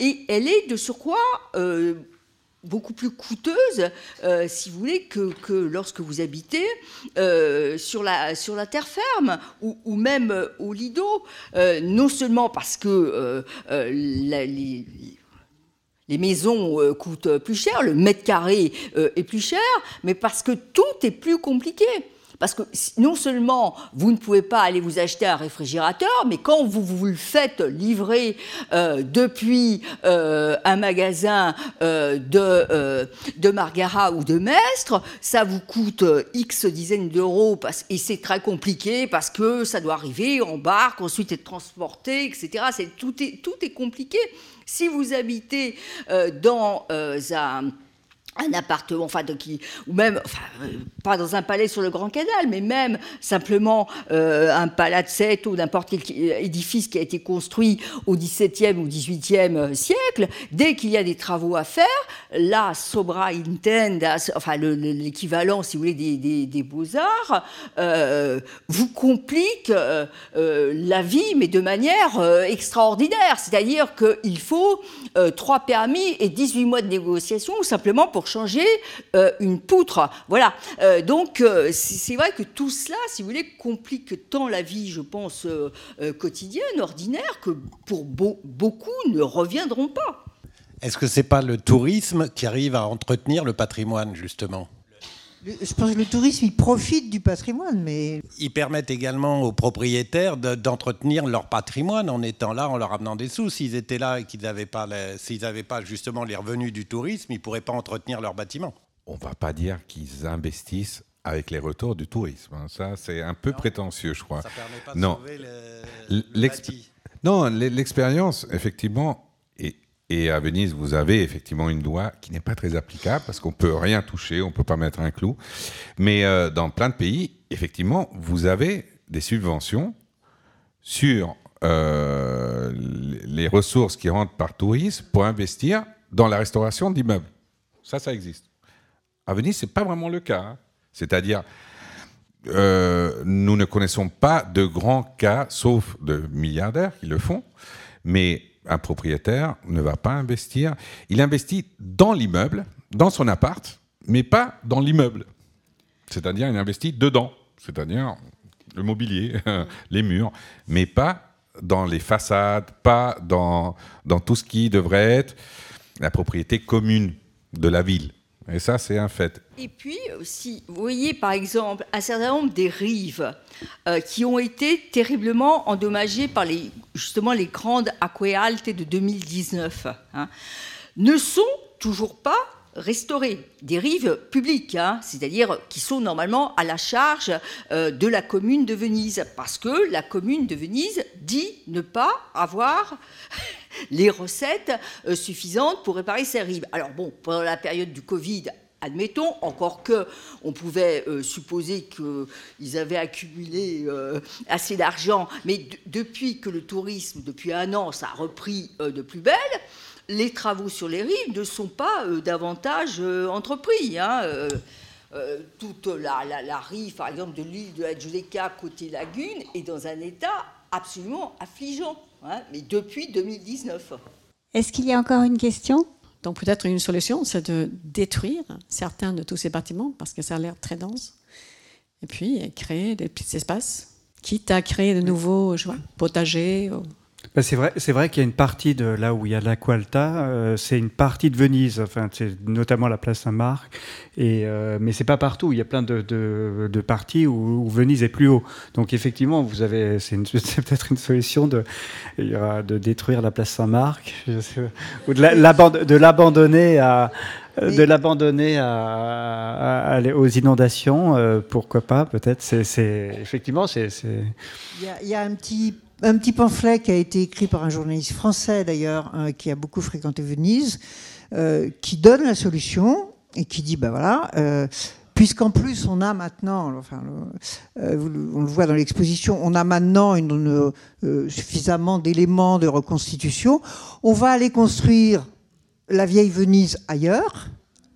et elle est de surcroît beaucoup plus coûteuse, euh, si vous voulez, que, lorsque vous habitez euh, sur, la, terre ferme ou, même au Lido. non seulement parce que les maisons coûtent plus cher, le mètre carré est plus cher, mais parce que tout est plus compliqué. Parce que non seulement vous ne pouvez pas aller vous acheter un réfrigérateur, mais quand vous vous le faites livrer euh, depuis euh, un magasin euh, de, de Margara ou de Mestre, ça vous coûte X dizaines d'euros et c'est très compliqué parce que ça doit arriver en barque, ensuite être transporté, etc. tout, est, tout est compliqué. Si vous habitez dans un un appartement, enfin, ou même, enfin, euh, pas dans un palais sur le Grand Canal, mais même simplement euh, un palazzetto ou n'importe quel édifice qui a été construit au XVIIe ou XVIIIe siècle, dès qu'il y a des travaux à faire, la sobra intenda, enfin l'équivalent, si vous voulez, des, beaux-arts, euh, vous complique la vie, mais de manière extraordinaire. C'est-à-dire qu'il faut trois permis et 18 mois de négociation simplement pour changer euh, une poutre. Voilà. Euh, donc, euh, c'est vrai que tout cela, si vous voulez, complique tant la vie, je pense, quotidienne, ordinaire, que pour beaucoup ne reviendront pas. Est-ce que c'est pas le tourisme qui arrive à entretenir le patrimoine, justement? Je pense que le tourisme, il profite du patrimoine, mais... Ils permettent également aux propriétaires d'entretenir leur patrimoine en étant là, en leur amenant des sous. S'ils étaient là et qu'ils n'avaient pas, s'ils n'avaient pas justement les revenus du tourisme, ils ne pourraient pas entretenir leur bâtiment. On ne va pas dire qu'ils investissent avec les retours du tourisme. Hein. Ça, c'est un peu prétentieux, je crois. Ça permet pas de non. sauver le, Non, l'expérience, effectivement, et à Venise, vous avez effectivement une loi qui n'est pas très applicable parce qu'on ne peut rien toucher, on ne peut pas mettre un clou. Mais euh, dans plein de pays, effectivement, vous avez des subventions sur euh, les ressources qui rentrent par tourisme pour investir dans la restauration d'immeubles. Ça, ça existe. À Venise, ce n'est pas vraiment le cas. Hein. C'est-à-dire, euh, nous ne connaissons pas de grands cas, sauf de milliardaires qui le font, mais un propriétaire ne va pas investir. Il investit dans l'immeuble, dans son appart, mais pas dans l'immeuble. C'est-à-dire, il investit dedans, c'est-à-dire le mobilier, les murs, mais pas dans les façades, pas dans, dans tout ce qui devrait être la propriété commune de la ville. Et ça, c'est un fait. Et puis, si vous voyez par exemple un certain nombre des rives euh, qui ont été terriblement endommagées par les, justement les grandes aquealtes de 2019, hein, ne sont toujours pas restaurées. Des rives publiques, hein, c'est-à-dire qui sont normalement à la charge euh, de la commune de Venise, parce que la commune de Venise dit ne pas avoir les recettes euh, suffisantes pour réparer ces rives. Alors bon, pendant la période du Covid, admettons, encore que on pouvait euh, supposer qu'ils avaient accumulé euh, assez d'argent, mais depuis que le tourisme, depuis un an, ça a repris de plus belle, les travaux sur les rives ne sont pas davantage entrepris. Hein, toute la, la, rive, par exemple, de l'île de la côté lagune, est dans un état absolument affligeant. Hein, mais depuis 2019. Est-ce qu'il y a encore une question? Donc peut-être une solution, c'est de détruire certains de tous ces bâtiments parce que ça a l'air très dense. Et puis créer des petits espaces, quitte à créer de nouveaux potagers. Bah, c'est vrai, c'est vrai qu'il y a une partie de là où il y a l'Aqualta, euh, c'est une partie de Venise, enfin, c'est notamment la place Saint-Marc, et euh, mais c'est pas partout. Il y a plein de, de, parties où, Venise est plus haut. Donc effectivement, vous avez, c'est, peut-être une solution de, de détruire la place Saint-Marc, ou de, l'abandonner à de l'abandonner à, aux inondations, euh, pourquoi pas Peut-être. C'est, effectivement, c'est. Il y, a un petit un petit pamphlet qui a été écrit par un journaliste français d'ailleurs, euh, qui a beaucoup fréquenté Venise, euh, qui donne la solution et qui dit, ben voilà, euh, puisqu'en plus on a maintenant, enfin, on le voit dans l'exposition, on a maintenant suffisamment d'éléments de reconstitution, on va aller construire la vieille Venise ailleurs,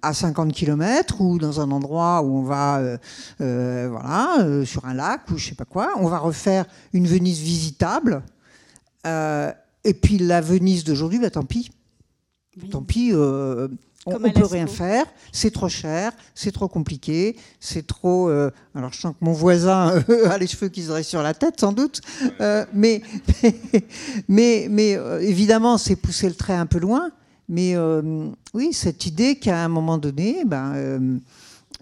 à 50 km ou dans un endroit où on va, euh, euh, voilà, euh, sur un lac ou je sais pas quoi. On va refaire une Venise visitable. et puis la Venise d'aujourd'hui, bah, tant pis. Tant pis, On ne peut rien faire, c'est trop cher, c'est trop compliqué, c'est trop. alors je sens que mon voisin a les cheveux qui se dressent sur la tête, sans doute, mais, mais, mais, euh, évidemment, c'est pousser le trait un peu loin. Mais euh, oui, cette idée qu'à un moment donné, ben, euh,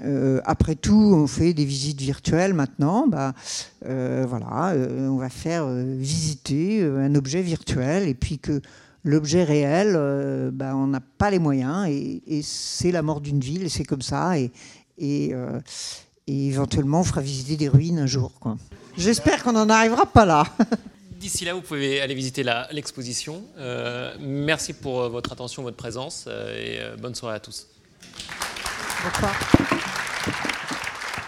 euh, après tout, on fait des visites virtuelles maintenant. ben, euh, voilà, on va faire visiter un objet virtuel et puis que l'objet réel, ben, on n'a pas les moyens et, c'est la mort d'une ville c'est comme ça. Et, éventuellement, on fera visiter des ruines un jour. J'espère qu'on n'en arrivera pas là. D'ici là, vous pouvez aller visiter l'exposition. Euh, merci pour euh, votre attention, votre présence euh, et bonne soirée à tous.